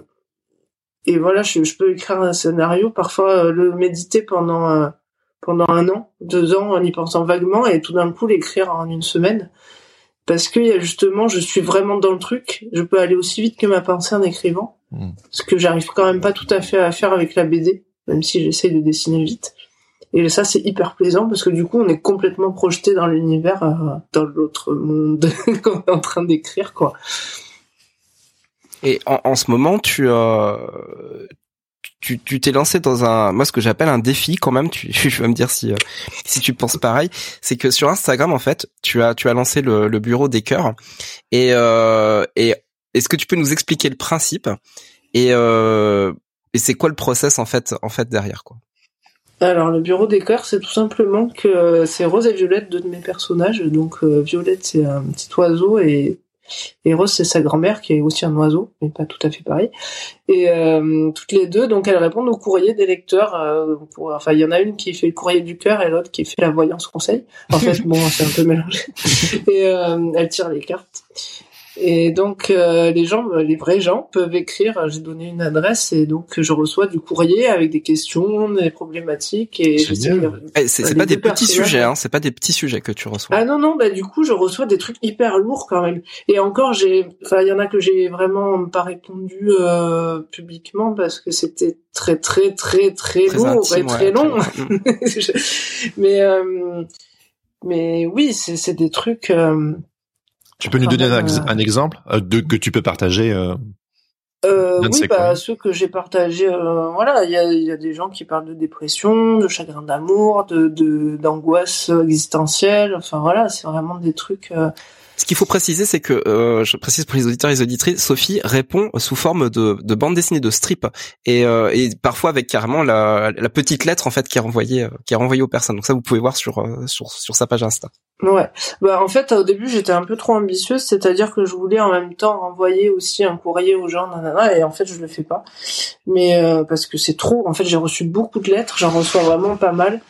et voilà je, je, peux écrire un scénario parfois le méditer pendant pendant un an deux ans en y pensant vaguement et tout d'un coup l'écrire en une semaine. Parce que justement je suis vraiment dans le truc. Je peux aller aussi vite que ma pensée en écrivant hmm. ce que j'arrive quand même pas tout à fait à faire avec la BD même si j'essaye de dessiner vite et ça, c'est hyper plaisant parce que du coup, on est complètement projeté dans l'univers, euh, dans l'autre monde qu'on est en train d'écrire, quoi. Et en, en, ce moment, tu euh, tu tu t'es lancé dans un moi ce que j'appelle un défi quand même. Tu je vas me dire si euh, si tu penses pareil. C'est que sur Instagram en fait, tu as tu as lancé le, le bureau des cœurs et euh, et est-ce que tu peux nous expliquer le principe et euh, et c'est quoi le process en fait en fait derrière quoi? Alors le bureau des cœurs, c'est tout simplement que euh, c'est Rose et Violette, deux de mes personnages. Donc euh, Violette, c'est un petit oiseau et, et Rose, c'est sa grand-mère qui est aussi un oiseau, mais pas tout à fait pareil. Et euh, toutes les deux, donc elles répondent au courrier des lecteurs. pour, enfin, il y en a une qui fait le courrier du cœur et l'autre qui fait la voyance conseil. En fait, bon, c'est un peu mélangé. Et elle tire les cartes. Et donc euh, les gens, les vrais gens peuvent écrire. J'ai donné une adresse et donc je reçois du courrier avec des questions, des problématiques et eh, c'est pas des petits sujets, hein, c'est pas des petits sujets que tu reçois. Ah non non, bah du coup je reçois des trucs hyper lourds quand même. Et encore j'ai, enfin il y en a que j'ai vraiment pas répondu euh, publiquement parce que c'était très très très très, lourd et très long. mais euh, mais oui c'est c'est des trucs. Tu peux nous donner un, un, exemple euh, de que tu peux partager euh, euh oui, bah, ceux que j'ai partagés, voilà, il y a, y a, des gens qui parlent de dépression, de chagrin d'amour, de d'angoisse existentielle. Enfin voilà, c'est vraiment des trucs. Ce qu'il faut préciser, c'est que, euh, je précise pour les auditeurs et les auditrices, Sophie répond sous forme de, de bande dessinée de strip et, euh, et parfois avec carrément la, la, petite lettre en fait qui est renvoyée, euh, qui est renvoyée aux personnes. Donc ça, vous pouvez voir sur euh, sur, sur sa page Insta. Ouais. Bah en fait, au début, j'étais un peu trop ambitieuse, c'est-à-dire que je voulais en même temps renvoyer aussi un courrier aux gens, nanana, et en fait, je le fais pas. Mais euh, parce que c'est trop. En fait, j'ai reçu beaucoup de lettres, j'en reçois vraiment pas mal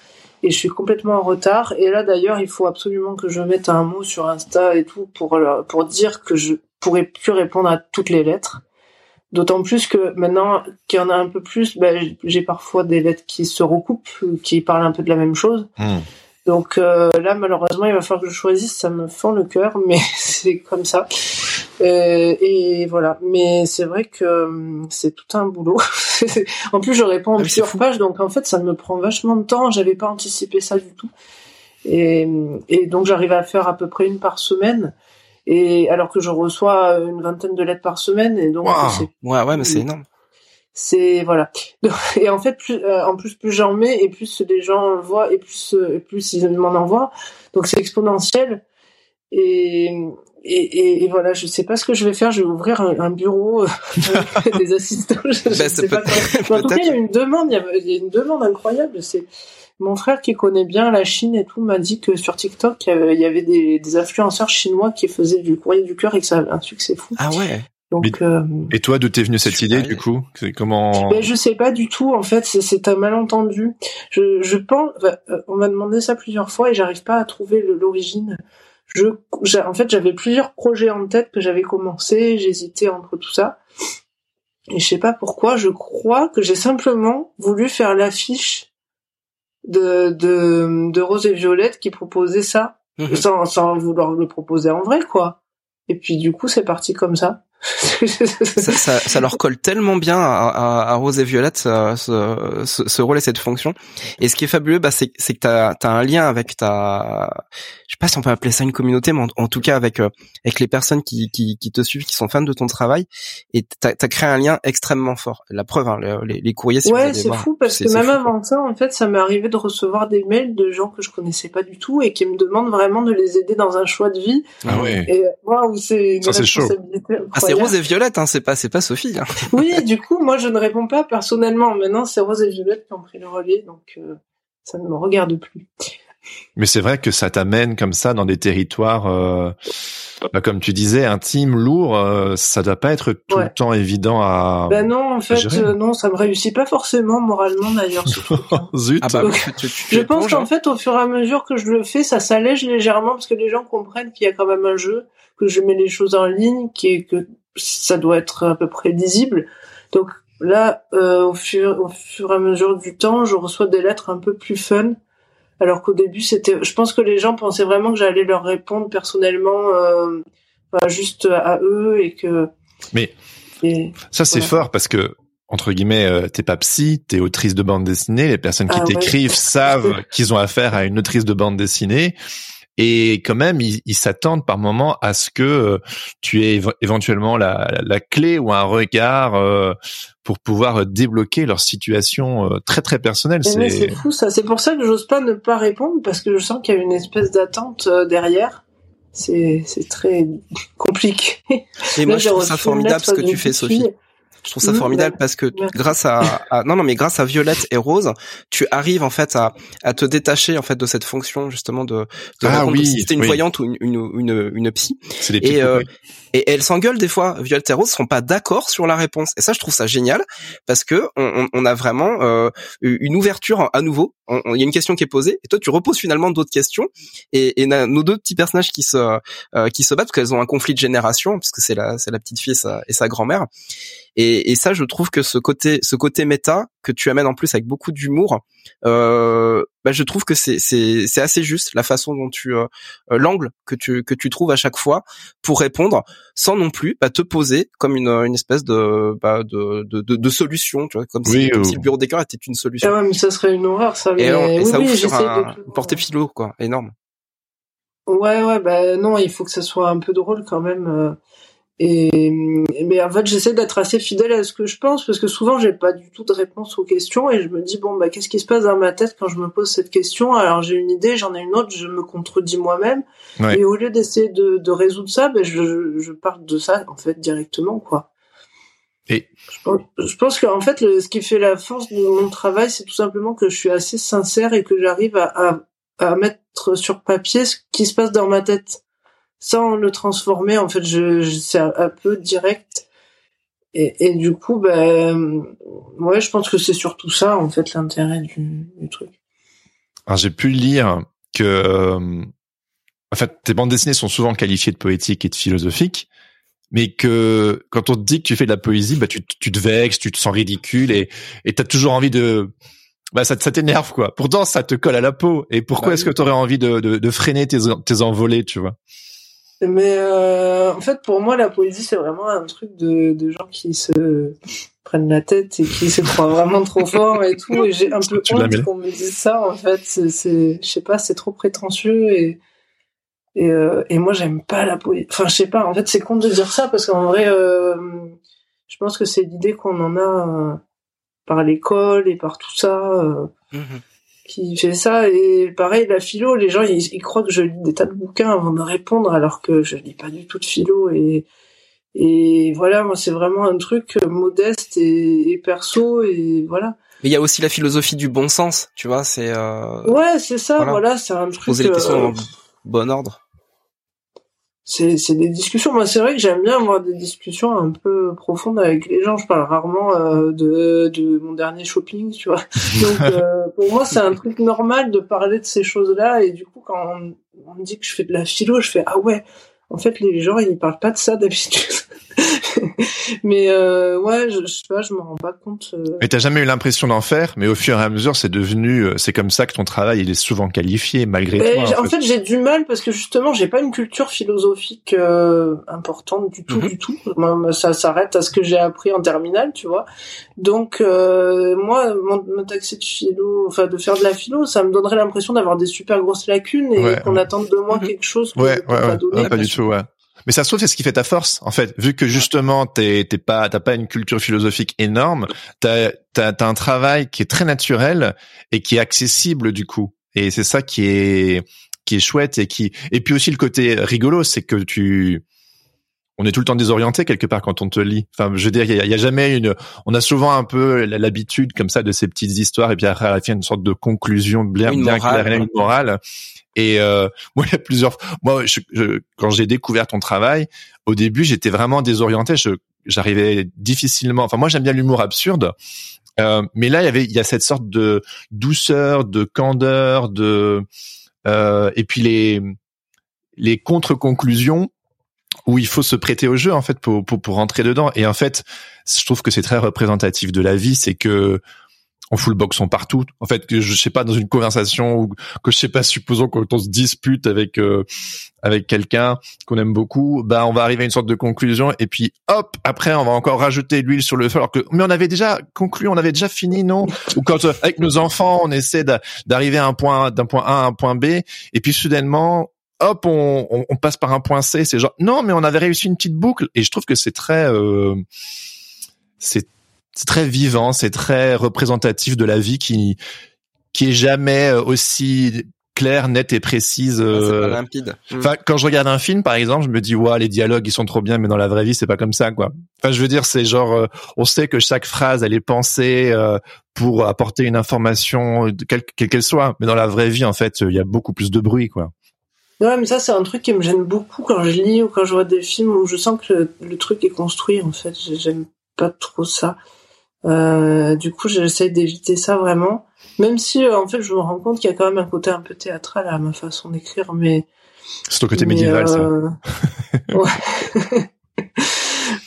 et je suis complètement en retard. Et là d'ailleurs, il faut absolument que je mette un mot sur Insta et tout pour pour dire que je pourrais plus répondre à toutes les lettres. D'autant plus que maintenant qu'il y en a un peu plus, ben, j'ai parfois des lettres qui se recoupent, qui parlent un peu de la même chose. Hmm. Donc euh, là, malheureusement, il va falloir que je choisisse. Ça me fend le cœur, mais c'est comme ça. Euh, et voilà. Mais c'est vrai que hum, c'est tout un boulot. en plus, je réponds en ah plusieurs pages, donc en fait, ça me prend vachement de temps. J'avais pas anticipé ça du tout. Et, et donc, j'arrive à faire à peu près une par semaine. Et alors que je reçois une vingtaine de lettres par semaine, et donc ouais, ouais, mais c'est énorme c'est voilà et en fait plus euh, en plus plus j'en mets et plus les gens le voient et plus euh, et plus ils m'en envoient donc c'est exponentiel et, et, et voilà je sais pas ce que je vais faire je vais ouvrir un, bureau euh, des assistants je, ben, sais pas en tout cas il y a une demande il y a, une demande incroyable c'est mon frère qui connaît bien la Chine et tout m'a dit que sur TikTok il y avait, des, des influenceurs chinois qui faisaient du courrier du cœur et que ça avait un succès fou ah ouais donc, euh, et toi, d'où t'es venue cette idée du coup? C'est comment ben, Je sais pas du tout. En fait, c'est un malentendu. Je, je pense. Euh, on m'a demandé ça plusieurs fois et j'arrive pas à trouver l'origine. Je, en fait, j'avais plusieurs projets en tête que j'avais commencé. J'hésitais entre tout ça. Et je sais pas pourquoi. Je crois que j'ai simplement voulu faire l'affiche de, de de Rose et Violette qui proposait ça mhm. sans, sans vouloir le proposer en vrai, quoi. Et puis du coup, c'est parti comme ça ça, ça, ça, leur colle tellement bien à, à, à Rose et Violette ce, ce, ce, rôle et cette fonction. Et ce qui est fabuleux, bah, c'est, c'est que t'as as un lien avec ta, je sais pas si on peut appeler ça une communauté, mais en, tout cas avec euh, avec les personnes qui, qui, qui, te suivent, qui sont fans de ton travail. Et t'as as créé un lien extrêmement fort. La preuve, hein, les, les, courriers. Si ouais, c'est fou parce que même avant ça, en fait, ça m'est arrivé de recevoir des mails de gens que je connaissais pas du tout et qui me demandent vraiment de les aider dans un choix de vie. Ah ouais. Et waouh, c'est une responsabilité c'est Rose et Violette, hein, c'est pas, c'est pas Sophie. Hein. oui, du coup, moi, je ne réponds pas personnellement. Maintenant, c'est Rose et Violette qui ont pris le relais, donc euh, ça ne me regarde plus. Mais c'est vrai que ça t'amène comme ça dans des territoires, euh, bah, comme tu disais, intimes, lourds. Euh, ça doit pas être tout le temps évident à. Ben non, en fait, euh, non, ça me réussit pas forcément moralement d'ailleurs. Zut. Ah bah, je pense qu'en hein. fait, au fur et à mesure que je le fais, ça s'allège légèrement parce que les gens comprennent qu'il y a quand même un jeu, que je mets les choses en ligne, qui est que ça doit être à peu près lisible. Donc là, euh, au, fur, au fur et à mesure du temps, je reçois des lettres un peu plus fun. Alors qu'au début, c'était, je pense que les gens pensaient vraiment que j'allais leur répondre personnellement, euh, juste à eux et que. Mais ça c'est fort parce que entre guillemets, euh, t'es pas psy, t'es autrice de bande dessinée. Les personnes qui ah t'écrivent savent qu'ils ont affaire à une autrice de bande dessinée et quand même ils s'attendent par moment à ce que euh, tu aies éventuellement la, la, clé ou un regard euh, pour pouvoir débloquer leur situation euh, très très personnelle. C'est fou ça. C'est pour ça que j'ose pas ne pas répondre parce que je sens qu'il y a une espèce d'attente derrière. C'est c'est très compliqué. Et moi je trouve ça formidable ce que tu fais, Sophie. Je trouve ça formidable parce que grâce à, non non mais grâce à Violette et Rose, tu arrives en fait à, à te détacher en fait de cette fonction justement de, de ah, oui, si c'était une voyante ou une une une, une psy. Et, euh, et elles s'engueulent des fois. Violette et Rose seront pas d'accord sur la réponse. Et ça je trouve ça génial parce que on, on a vraiment euh, une ouverture à nouveau. Il y a une question qui est posée et toi tu reposes finalement d'autres questions et, et nos deux petits personnages qui se euh, qui se battent parce qu'elles ont un conflit de génération puisque c'est la c'est la petite fille et sa, et sa grand-mère. Et, et, ça, je trouve que ce côté, ce côté méta que tu amènes en plus avec beaucoup d'humour, euh, bah, je trouve que c'est c'est c'est assez juste la façon dont tu euh, euh, l'angle que tu que tu trouves à chaque fois pour répondre sans non plus bah, te poser comme une une espèce de bah, de, de, de, solution, tu vois, comme, si, comme si le bureau d'écart était une solution. Ah ouais, mais ça serait une horreur ça. Mais... Et, ça ouvre sur un portée philo quoi, énorme. Ouais ouais bah non, il faut que ça soit un peu drôle quand même. Et mais en fait, j'essaie d'être assez fidèle à ce que je pense parce que souvent j'ai pas du tout de réponse aux questions et je me dis bon bah qu'est-ce qui se passe dans ma tête quand je me pose cette question? Alors j'ai une idée, j'en ai une autre, je me contredis moi-même. Et au lieu d'essayer de, de, résoudre ça, ben je, je parle de ça en fait directement quoi. Et je pense, je pense qu'en fait le, ce qui fait la force de mon travail, c'est tout simplement que je suis assez sincère et que j'arrive à, à, à mettre sur papier ce qui se passe dans ma tête sans le transformer. En fait, je, je c'est un, peu direct. Et, et, du coup, ben, ouais, je pense que c'est surtout ça, en fait, l'intérêt du, du, truc. Alors, j'ai pu lire que, euh, en fait, tes bandes dessinées sont souvent qualifiées de poétiques et de philosophiques, mais que quand on te dit que tu fais de la poésie, bah, tu, tu te vexes, tu te sens ridicule et et t'as toujours envie de bah ça, ça t'énerve quoi. Pourtant ça te colle à la peau. Et pourquoi bah est-ce que tu aurais envie de, de, de freiner tes, tes envolées, tu vois? Mais euh, en fait, pour moi, la poésie, c'est vraiment un truc de, de gens qui se prennent la tête et qui se croient vraiment trop fort et tout. Et j'ai un peu honte qu'on me dise ça. En fait, c'est, je sais pas, c'est trop prétentieux et et, euh, et moi, j'aime pas la poésie. Enfin, je sais pas. En fait, c'est con de dire ça parce qu'en vrai, euh, je pense que c'est l'idée qu'on en a euh, par l'école et par tout ça. Euh, mmh qui fait ça. Et pareil la philo les gens ils, croient que je lis des tas de bouquins avant de répondre alors que je lis pas du tout de philo. Et et voilà moi c'est vraiment un truc modeste et, perso et voilà. Mais il y a aussi la philosophie du bon sens tu vois c'est euh... ouais c'est ça voilà, c'est un truc poser les questions euh, en bon ordre c'est c'est des discussions. Moi c'est vrai que j'aime bien avoir des discussions un peu profondes avec les gens. Je parle rarement euh, de de mon dernier shopping tu vois. Donc euh, pour moi c'est un truc normal de parler de ces choses là et du coup quand on, me dit que je fais de la philo je fais ah ouais en fait les gens ils parlent pas de ça d'habitude mais euh, ouais, je, je sais pas, je me rends pas compte. Euh... Et t'as jamais eu l'impression d'en faire, mais au fur et à mesure, c'est devenu, euh, c'est comme ça que ton travail il est souvent qualifié malgré Mais toi. j'- en fait, j'ai du mal parce que justement, j'ai pas une culture philosophique euh, importante du tout, Mhm. du tout. Moi, ça s'arrête à ce que j'ai appris en terminale, tu vois. Donc, euh, moi, mon- me taxer de philo, enfin de faire de la philo, ça me donnerait l'impression d'avoir des super grosses lacunes et Ouais. qu'on attend de moi Mhm. quelque chose que Ouais, ouais, pas ouais. Non, pas du tout, ouais. Mais ça se trouve, c'est ce qui fait ta force, en fait. Vu que justement, t'es, t'es pas, t'as pas une culture philosophique énorme, t'as, t'as, un travail qui est très naturel et qui est accessible, du coup. Et c'est ça qui est, qui est chouette et qui, et puis aussi le côté rigolo, c'est que tu, on est tout le temps désorienté quelque part quand on te lit. Enfin, je veux dire, il y a, il y a jamais une, on a souvent un peu l'habitude comme ça de ces petites histoires et puis après à la fin une sorte de conclusion bien, Une bien morale, claire, une morale. Et euh, moi, il y a plusieurs. Moi, je- je- quand j'ai découvert ton travail, au début, j'étais vraiment désorienté. Je, j'arrivais difficilement. Enfin, moi, j'aime bien l'humour absurde, euh, mais là, il y avait, il y a cette sorte de douceur, de candeur, de euh, et puis les les contre-conclusions où il faut se prêter au jeu en fait pour pour pour rentrer dedans. Et en fait, je trouve que c'est très représentatif de la vie, c'est que on fout le boxon partout. En fait, que je sais pas dans une conversation ou que je sais pas, supposons quand on se dispute avec euh, avec quelqu'un qu'on aime beaucoup, bah on va arriver à une sorte de conclusion et puis hop, après on va encore rajouter l'huile sur le feu alors que mais on avait déjà conclu, on avait déjà fini, non? Ou quand euh, avec nos enfants, on essaie d'a- d'arriver à un point d'un point A à un point B et puis soudainement hop, on, on, on passe par un point C, c'est genre non, mais on avait réussi une petite boucle et je trouve que c'est très euh, c'est très vivant, c'est très représentatif de la vie qui qui est jamais euh, aussi claire, nette et précise. C'est euh, pas limpide. Mm. Enfin, quand je regarde un film, par exemple, je me dis, ouais, les dialogues, ils sont trop bien, mais dans la vraie vie, c'est pas comme ça, quoi. Enfin, je veux dire, c'est genre, euh, on sait que chaque phrase, elle est pensée euh, pour apporter une information, euh, quelle quelle qu'elle soit, mais dans la vraie vie, en fait, il y a beaucoup plus de bruit, quoi. Ouais, mais ça, c'est un truc qui me gêne beaucoup quand je lis ou quand je vois des films où je sens que le, le truc est construit, en fait. J'aime pas trop ça. Euh, du coup, j'essaye d'éviter ça vraiment. Même si, euh, en fait, je me rends compte qu'il y a quand même un côté un peu théâtral à ma façon d'écrire, mais... C'est au côté mais, médiéval, ça. euh, ouais.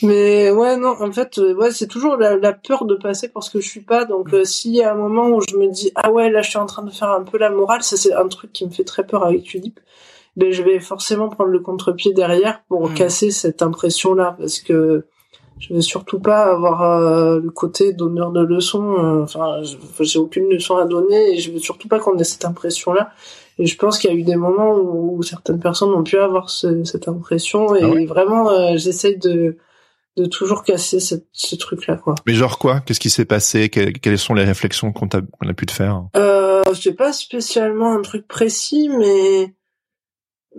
mais ouais, non, en fait, euh, ouais, c'est toujours la, la peur de passer pour ce que je suis pas. Donc, s'il y a un moment où je me dis, ah ouais, là, je suis en train de faire un peu la morale, ça, c'est un truc qui me fait très peur avec Tulip ben je vais forcément prendre le contre-pied derrière pour Mm. casser cette impression-là, parce que je veux surtout pas avoir euh, le côté donneur de leçons. euh, Enfin, je- j'ai aucune leçon à donner et je veux surtout pas qu'on ait cette impression-là. Et je pense qu'il y a eu des moments où, où certaines personnes ont pu avoir ce- cette impression et Ah ouais vraiment, euh, j'essaye de de toujours casser cette, ce truc-là, quoi. Mais genre quoi? Qu'est-ce qui s'est passé? Quelles, quelles sont les réflexions qu'on, t'a- qu'on a pu te faire? Euh, c'est pas spécialement un truc précis, mais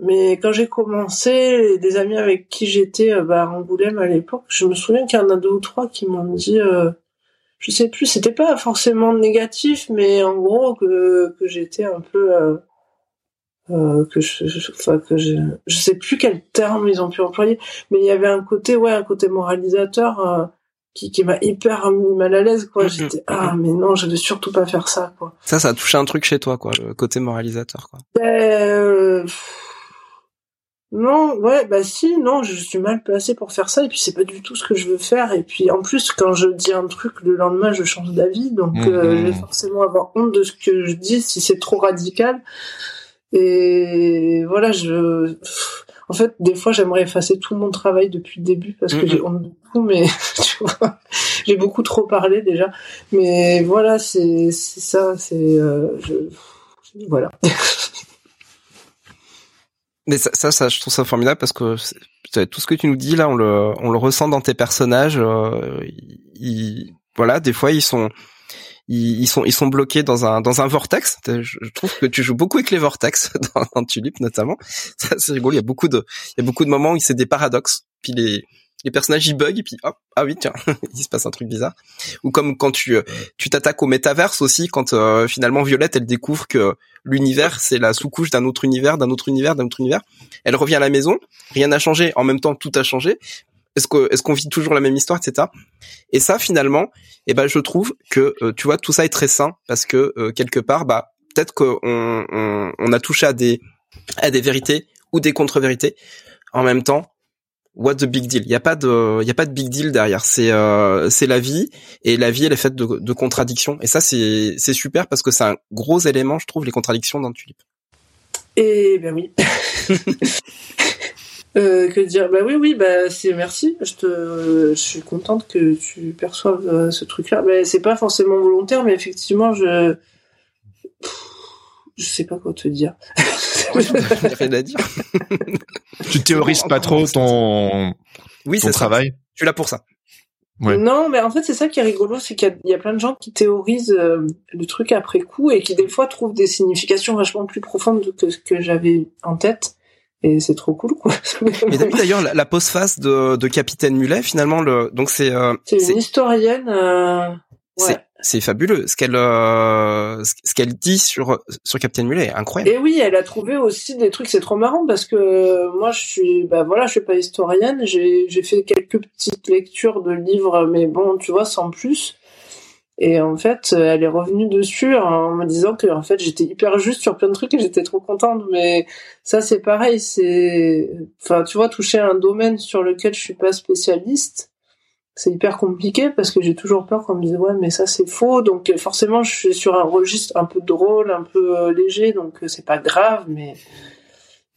mais quand j'ai commencé, des amis avec qui j'étais euh, bah, à Angoulême à l'époque, je me souviens qu'il y en a deux ou trois qui m'ont dit, euh, je sais plus, c'était pas forcément négatif, mais en gros que que j'étais un peu euh, euh, que je, je- enfin que je, je sais plus quel terme ils ont pu employer, mais il y avait un côté ouais un côté moralisateur. euh, qui, qui m'a hyper mis mal à l'aise quoi Mhm. j'étais ah mais non je vais surtout pas faire ça quoi Ça, ça a touché un truc chez toi, quoi, le côté moralisateur, quoi. Ben, euh, non, ouais, bah si, non, je suis mal placé pour faire ça, et puis c'est pas du tout ce que je veux faire, et puis en plus, quand je dis un truc, le lendemain, je change d'avis, donc euh, Mhm. je vais forcément avoir honte de ce que je dis si c'est trop radical, et voilà, je... En fait, des fois, j'aimerais effacer tout mon travail depuis le début, parce que Mhm. j'ai honte de tout, mais tu vois, j'ai beaucoup trop parlé déjà, mais voilà, c'est c'est ça, c'est... euh, je... Voilà. Mais ça, ça, ça, je trouve ça formidable parce que tout ce que tu nous dis là, on le, on le ressent dans tes personnages. euh, ils, voilà, des fois ils sont, ils, sont, ils sont bloqués dans un, dans un vortex. Je, trouve que tu joues beaucoup avec les vortex dans, dans Tulip notamment. C'est rigolo. Il y a beaucoup de, il y a beaucoup de moments où c'est des paradoxes. Puis les, les personnages ils bug et puis hop, ah oui tiens, il se passe un truc bizarre. Ou comme quand tu, euh, tu t'attaques au métaverse aussi, quand euh, finalement Violette elle découvre que l'univers c'est la sous-couche d'un autre univers, d'un autre univers, d'un autre univers. Elle revient à la maison, rien n'a changé, en même temps tout a changé. Est-ce que est-ce qu'on vit toujours la même histoire, etc. Et ça finalement, eh ben je trouve que euh, tu vois tout ça est très sain parce que euh, quelque part bah peut-être qu'on on, on a touché à des à des vérités ou des contre-vérités en même temps. What the big deal. Il y a pas de, il y a pas de big deal derrière. C'est, euh, c'est la vie et la vie elle est faite de, de contradictions. Et ça c'est, c'est super parce que c'est un gros élément, je trouve, les contradictions dans Tulip. Et ben oui. Euh, que dire? Bah oui, oui, bah c'est merci. Je te, je suis contente que tu perçoives euh, ce truc-là. Mais c'est pas forcément volontaire, mais effectivement, je, je sais pas quoi te dire. rien à dire. tu théorises pas trop ton, oui, ton travail. Ça. Tu es là pour ça. Ouais. Non, mais en fait, c'est ça qui est rigolo, c'est qu'il y, y, a plein de gens qui théorisent euh, le truc après coup et qui des fois trouvent des significations vachement plus profondes que ce que j'avais en tête et c'est trop cool quoi. Mais d'ailleurs la, la postface de, de Capitaine Mulet finalement le donc c'est euh, c'est une historienne euh... ouais. C'est fabuleux ce qu'elle euh, ce qu'elle dit sur sur Capitaine Mulet incroyable. Et oui, elle a trouvé aussi des trucs c'est trop marrant parce que moi je suis bah voilà, je suis pas historienne, j'ai j'ai fait quelques petites lectures de livres mais bon, tu vois sans plus. Et en fait, elle est revenue dessus en me disant que en fait j'étais hyper juste sur plein de trucs et j'étais trop contente. Mais ça c'est pareil, c'est, enfin tu vois, toucher un domaine sur lequel je suis pas spécialiste, c'est hyper compliqué parce que j'ai toujours peur qu'on me dise ouais mais ça c'est faux. Donc forcément je suis sur un registre un peu drôle, un peu léger, donc c'est pas grave. Mais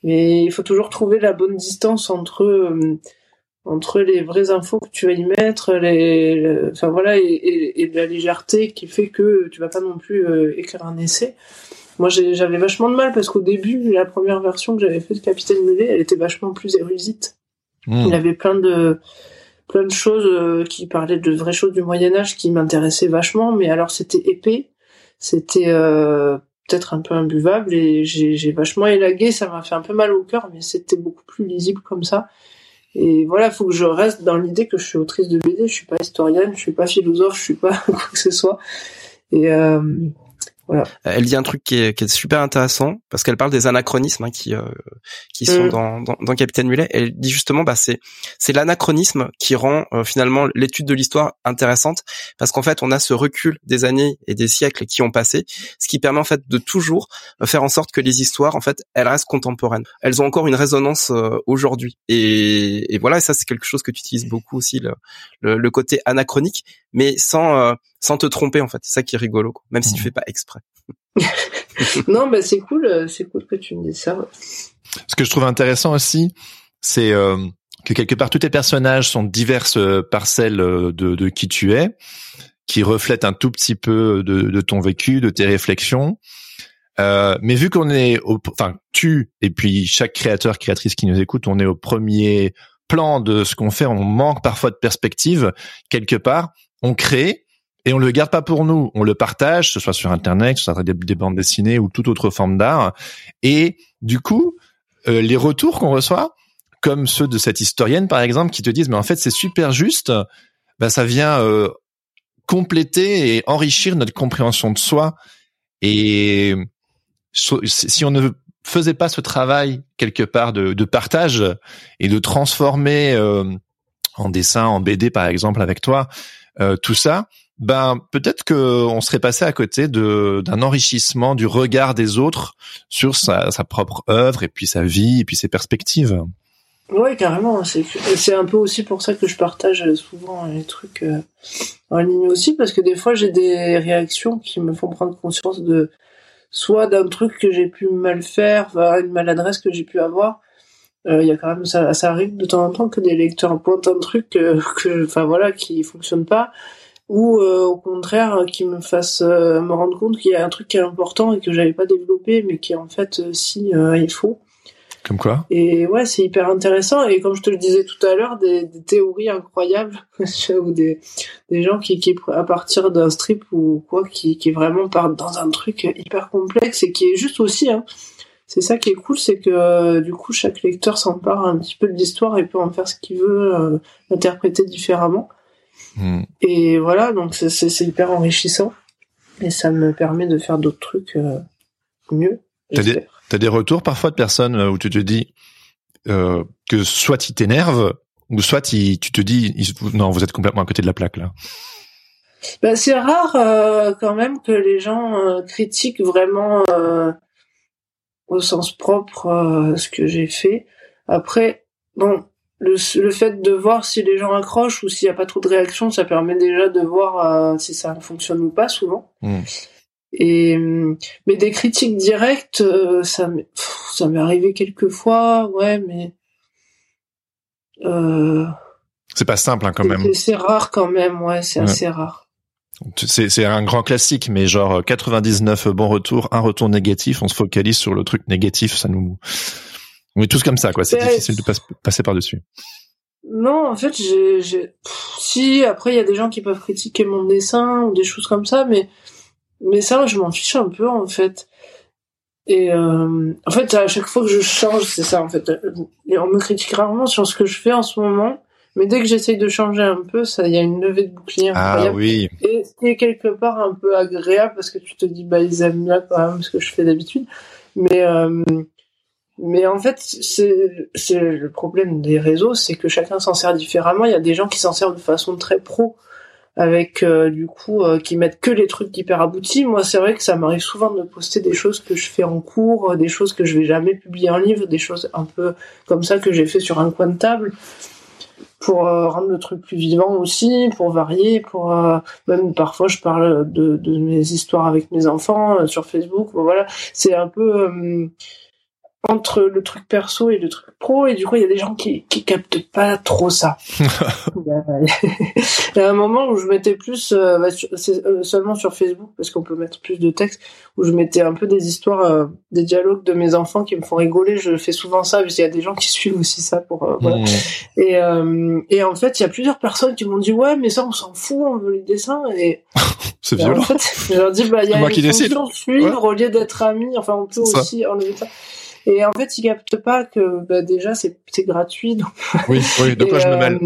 mais il faut toujours trouver la bonne distance entre entre les vraies infos que tu vas y mettre, les, enfin voilà, et, et, et, la légèreté qui fait que tu vas pas non plus euh, écrire un essai. Moi, j'avais vachement de mal parce qu'au début, la première version que j'avais faite de Capitaine Mulet, elle était vachement plus érudite. Mmh. Il avait plein de plein de choses euh, qui parlaient de vraies choses du Moyen Âge qui m'intéressaient vachement, mais alors c'était épais, c'était euh, peut-être un peu imbuvable et j'ai vachement élagué, ça m'a fait un peu mal au cœur, mais c'était beaucoup plus lisible comme ça. Et voilà, faut que je reste dans l'idée que je suis autrice de BD, je suis pas historienne, je suis pas philosophe, je suis pas quoi que ce soit. Et euh, voilà. Elle dit un truc qui est, qui est super intéressant parce qu'elle parle des anachronismes hein, qui euh, qui sont Mm. dans, dans, dans Capitaine Mulet. Elle dit justement bah c'est c'est l'anachronisme qui rend euh, finalement l'étude de l'histoire intéressante parce qu'en fait on a ce recul des années et des siècles qui ont passé, ce qui permet en fait de toujours euh, faire en sorte que les histoires en fait elles restent contemporaines. Elles ont encore une résonance euh, aujourd'hui et, et voilà et ça c'est quelque chose que tu utilises beaucoup aussi le, le, le côté anachronique mais sans euh, sans te tromper en fait. C'est ça qui est rigolo quoi. même si tu fais pas exprès. non, bah c'est cool, euh, c'est cool que tu me dises ça. Ce que je trouve intéressant aussi, c'est euh, que quelque part tous tes personnages sont diverses euh, parcelles de, de qui tu es, qui reflètent un tout petit peu de, de ton vécu, de tes réflexions. Euh, mais vu qu'on est, au, enfin tu et puis chaque créateur créatrice qui nous écoute, on est au premier plan de ce qu'on fait, on manque parfois de perspective quelque part, on crée et on le garde pas pour nous, on le partage, que ce soit sur internet, sur des, des bandes dessinées ou toute autre forme d'art. Et du coup, euh, les retours qu'on reçoit, comme ceux de cette historienne par exemple, qui te disent mais en fait c'est super juste, bah ça vient euh, compléter et enrichir notre compréhension de soi. Et si on ne faisait pas ce travail quelque part de, partage et de transformer euh, en dessin, en BD par exemple avec toi, tout ça, ben peut-être que on serait passé à côté de d'un enrichissement du regard des autres sur sa, sa propre œuvre et puis sa vie et puis ses perspectives. Ouais, carrément. C'est un peu aussi pour ça que je partage souvent les trucs euh, en ligne aussi parce que des fois j'ai des réactions qui me font prendre conscience de soit d'un truc que j'ai pu mal faire, une maladresse que j'ai pu avoir. Il euh, y a quand même ça, ça arrive de temps en temps que des lecteurs pointent un truc que, que enfin voilà, qui fonctionne pas, ou euh, au contraire qui me fasse euh, me rendre compte qu'il y a un truc qui est important et que j'avais pas développé, mais qui en fait euh, si il faut. Comme quoi? Et ouais, c'est hyper intéressant. Et comme je te le disais tout à l'heure, des, des, théories incroyables ou des, des gens qui, qui à partir d'un strip ou quoi, qui, qui vraiment partent dans un truc hyper complexe et qui est juste aussi. Hein, c'est ça qui est cool, c'est que du coup chaque lecteur s'empare un petit peu de l'histoire et peut en faire ce qu'il veut, euh, l'interpréter différemment. Mm. Et voilà, donc c'est hyper enrichissant et ça me permet de faire d'autres trucs euh, mieux. T'as des, as des retours parfois de personnes où tu te dis euh, que soit tu t'énerves ou soit tu te dis non vous êtes complètement à côté de la plaque là. Ben, c'est rare euh, quand même que les gens euh, critiquent vraiment euh, au sens propre euh, ce que j'ai fait. Après, bon, le, le fait de voir si les gens accrochent ou s'il y a pas trop de réactions, ça permet déjà de voir euh, si ça fonctionne ou pas souvent. Mm. Et mais des critiques directes, euh, ça m'est pff, ça m'est arrivé quelques fois, ouais, mais euh, C'est pas simple hein, quand même. c'est- c'est rare quand même, ouais, c'est Ouais. assez rare. C'est c'est un grand classique, mais genre 99 bons retours, un retour négatif, on se focalise sur le truc négatif, ça nous, on est tous comme ça quoi. C'est Ouais. difficile de pas- passer par dessus. Non, en fait, j'ai, j'ai, si après il y a des gens qui peuvent critiquer mon dessin ou des choses comme ça, mais mais ça, je m'en fiche un peu en fait. Et euh, en fait, à chaque fois que je change, c'est ça en fait. Et on me critique rarement sur ce que je fais en ce moment, mais dès que j'essaye de changer un peu, ça, il y a une levée de bouclier Ah incroyable. oui, Et ce qui est quelque part un peu agréable parce que tu te dis bah ils aiment bien quand même ce que je fais d'habitude. Mais euh, mais en fait c'est le problème des réseaux, c'est que chacun s'en sert différemment. Il y a des gens qui s'en servent de façon très pro avec euh, du coup euh, qui mettent que les trucs hyper aboutis. Moi c'est vrai que ça m'arrive souvent de poster des choses que je fais en cours, euh, des choses que je vais jamais publier en livre, des choses un peu comme ça que j'ai fait sur un coin de table pour euh, rendre le truc plus vivant aussi, pour varier, pour euh, même parfois je parle de, de mes histoires avec mes enfants euh, sur Facebook. Voilà, c'est un peu entre le truc perso et le truc pro, et du coup il y a des gens qui qui captent pas trop ça. Il y a- un moment où je mettais plus, euh, bah, euh, seulement sur Facebook parce qu'on peut mettre plus de texte, où je mettais un peu des histoires, euh, des dialogues de mes enfants qui me font rigoler. Je fais souvent ça parce qu'il y a des gens qui suivent aussi ça pour euh, voilà. Mm. Et, euh, et en fait, il y a plusieurs personnes qui m'ont dit ouais, mais ça on s'en fout, on veut les dessins. Et, c'est et en violent. fait, je leur dis bah il y a moi une qui décide. fonction suivre au lieu d'être amis. Enfin, on peut ça. aussi enlever ça. Et en fait, ils captent pas que bah, déjà c'est gratuit. Donc, Oui, oui. De quoi je me mêle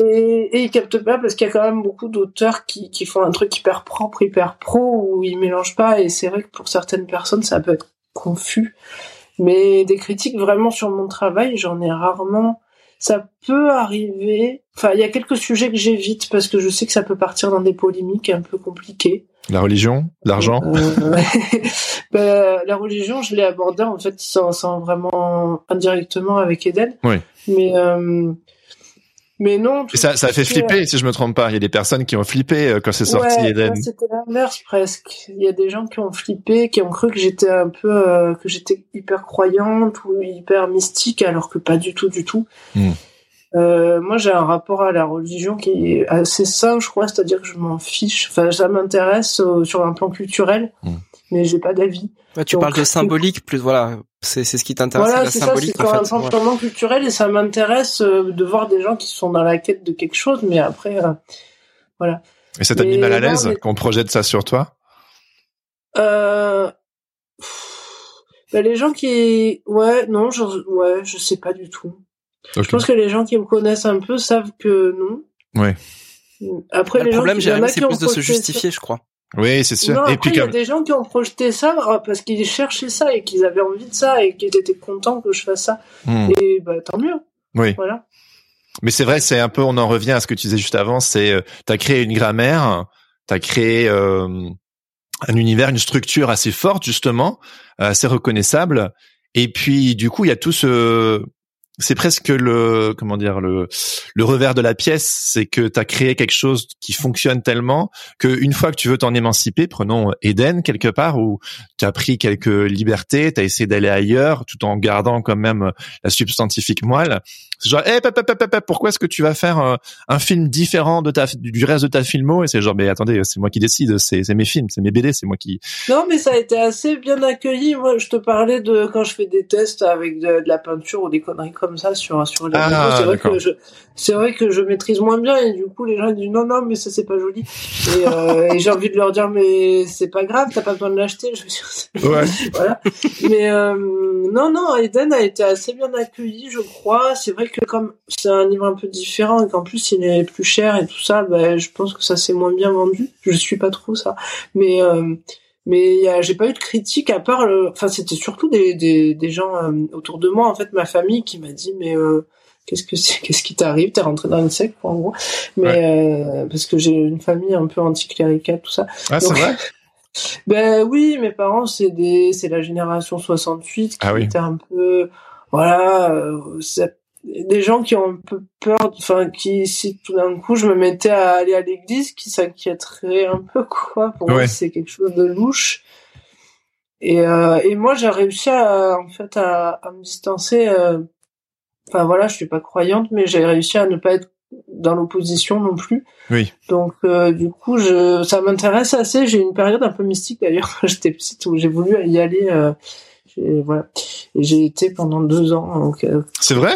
euh, et, et ils captent pas parce qu'il y a quand même beaucoup d'auteurs qui, qui font un truc hyper propre, hyper pro, où ils mélangent pas. Et c'est vrai que pour certaines personnes, ça peut être confus. Mais des critiques vraiment sur mon travail, j'en ai rarement. Ça peut arriver. Enfin, il y a quelques sujets que j'évite parce que je sais que ça peut partir dans des polémiques un peu compliquées. La religion, l'argent. Euh, ben, la religion, je l'ai abordée en fait sans, sans vraiment indirectement avec Eden. Oui. Mais euh, mais non. Et ça, ça a fait flipper, si je me trompe pas. Il y a des personnes qui ont flippé euh, quand c'est sorti Eden. moi, C'était l'inverse presque. Il y a des gens qui ont flippé, qui ont cru que j'étais un peu, euh, que j'étais hyper croyante ou hyper mystique, alors que pas du tout, du tout. Hmm. Euh, moi, j'ai un rapport à la religion qui est assez simple, je crois, c'est-à-dire que je m'en fiche. Enfin, ça m'intéresse euh, sur un plan culturel, Hmm. mais j'ai pas d'avis. Ouais, tu Donc, parles de symbolique plus voilà, c'est c'est ce qui t'intéresse, Voilà, c'est ça, c'est sur un plan Ouais. culturel et ça m'intéresse euh, de voir des gens qui sont dans la quête de quelque chose, mais après, euh, voilà. Et ça t'a mis mal à l'aise mais- qu'on projette ça sur toi? Euh... Ben, les gens qui, ouais, non, je, ouais, je sais pas du tout. Je pense que les gens qui me connaissent un peu savent que non. Ouais. Après, Bah, les le problème, gens, qui- il y en Jérémy, a c'est qui ont plus de se ça- justifier, je crois. Oui, c'est sûr. Non, et après, puis il y a comme des gens qui ont projeté ça euh, parce qu'ils cherchaient ça et qu'ils avaient envie de ça et qu'ils étaient contents que je fasse ça. Hmm. Et bah, tant mieux. Oui. Voilà. Mais c'est vrai, c'est un peu, on en revient à ce que tu disais juste avant, c'est, euh, t'as créé une grammaire, t'as créé euh, un univers, une structure assez forte justement, euh, assez reconnaissable, et puis du coup il y a tout ce, c'est presque le, comment dire, le, revers de la pièce, c'est que t'as créé quelque chose qui fonctionne tellement que une fois que tu veux t'en émanciper, prenons Eden quelque part où tu as pris quelques libertés, t'as essayé d'aller ailleurs tout en gardant quand même la substantifique moelle. C'est genre, eh, pep, pep, pep, pep, pourquoi est-ce que tu vas faire euh, un film différent de ta, du reste de ta filmo? Et c'est genre, mais attendez, c'est moi qui décide, c'est mes films, c'est mes BD, c'est moi qui. Non, mais ça a été assez bien accueilli. Moi, je te parlais de quand je fais des tests avec de, de la peinture ou des conneries comme ça sur sur les Ah. C'est vrai que je, c'est vrai que je maîtrise moins bien et du coup les gens disent non non mais ça c'est pas joli. Et, euh, et j'ai envie de leur dire mais c'est pas grave, t'as pas besoin de l'acheter. Je veux Ouais. voilà. Mais euh, non non, Eden a été assez bien accueilli, je crois. C'est vrai que comme c'est un livre un peu différent et qu'en plus il est plus cher et tout ça, ben je pense que ça s'est moins bien vendu. Je suis pas trop ça, mais euh, mais j'ai pas eu de critique à part le enfin c'était surtout des des des gens euh, autour de moi en fait ma famille qui m'a dit mais euh, qu'est-ce que c'est qu'est-ce qui t'arrive? T'es rentré dans une secte en gros mais euh, parce que j'ai une famille un peu anticléricale tout ça Ah, c'est vrai? ben oui mes parents c'est des c'est la génération 68 qui Ah oui. était un peu voilà euh, des gens qui ont un peu peur, enfin qui si tout d'un coup je me mettais à aller à l'église, qui s'inquiéteraient un peu quoi. Pour moi c'est quelque chose de louche. Et, euh, et moi j'ai réussi à en fait à, à me distancer. Euh, enfin voilà, je suis pas croyante, mais j'ai réussi à ne pas être dans l'opposition non plus. Oui. Donc euh, du coup, je, ça m'intéresse assez. J'ai une période un peu mystique d'ailleurs quand j'étais petite où j'ai voulu y aller. Euh, voilà. Et j'ai été pendant deux ans. Donc, euh, c'est vrai?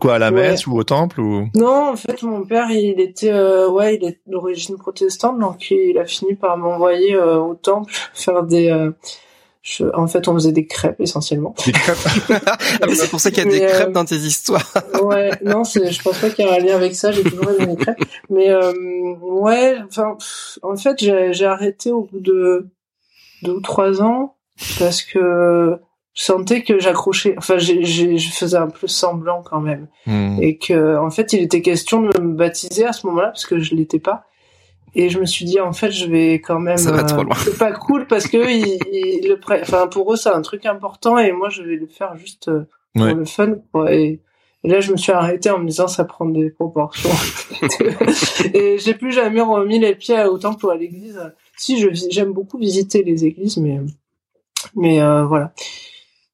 Quoi à la messe ou au temple ou? Non, en fait, mon père, il était, ouais, il est d'origine protestante, donc il a fini par m'envoyer au temple faire des en fait, on faisait des crêpes essentiellement. Des crêpes? ah, mais c'est pour ça qu'il y a des crêpes euh, dans tes histoires. ouais, non, c'est, je pense pas qu'il y a un lien avec ça. J'ai toujours aimé les crêpes. Mais euh, ouais, enfin, en fait, j'ai, j'ai arrêté au bout de deux ou trois ans parce que je sentais que j'accrochais. Enfin, j'ai, j'ai, je faisais un peu semblant quand même, hmm. et que en fait, il était question de me baptiser à ce moment-là parce que je l'étais pas. Et je me suis dit en fait je vais quand même ça va trop loin. c'est pas cool parce que il, le enfin pour eux c'est un truc important et moi je vais le faire juste euh, pour le fun quoi et, là je me suis arrêté en me disant ça prend des proportions et j'ai plus jamais remis les pieds au temple ou à l'église si je j'aime beaucoup visiter les églises mais mais euh, voilà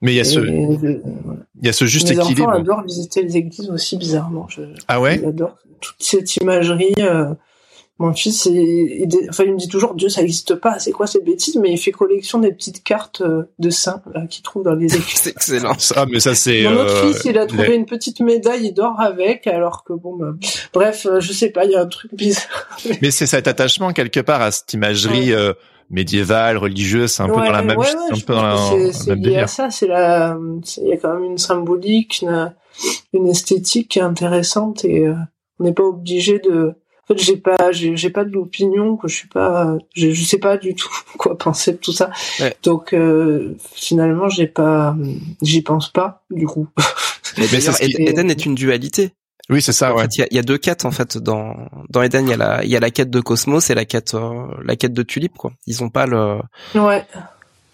mais il y a ce il y a ce juste Mes équilibre enfants adorent visiter les églises aussi bizarrement je, ah ouais j'adore toute cette imagerie euh, mon fils, il, enfin, il me dit toujours Dieu, ça n'existe pas. C'est quoi ces bêtises Mais il fait collection des petites cartes euh, de saints qu'il trouve dans les écrits. c'est excellent. Ah, mais ça c'est. Mon autre euh, fils, il a trouvé une petite médaille, il dort avec, alors que bon, bah, bref, euh, je sais pas, il y a un truc bizarre. mais c'est cet attachement quelque part à cette imagerie. Médiévale, religieuse, c'est un peu dans la même, ouais, un peu dans la, c'est lié à ça, c'est la, il y a quand même une symbolique, une, une esthétique qui est intéressante et on n'est pas obligé de, en fait j'ai pas j'ai pas d'opinion que je suis pas je, je sais pas du tout quoi penser de tout ça. Donc euh, finalement j'ai pas j'y pense pas du coup. Mais Eden est une dualité oui c'est ça en ouais. il y, a, deux quêtes en fait dans dans Eden. Il y a la il y a la quête de Cosmos et la quête euh, la quête de Tulip quoi. Ils ont pas le ouais.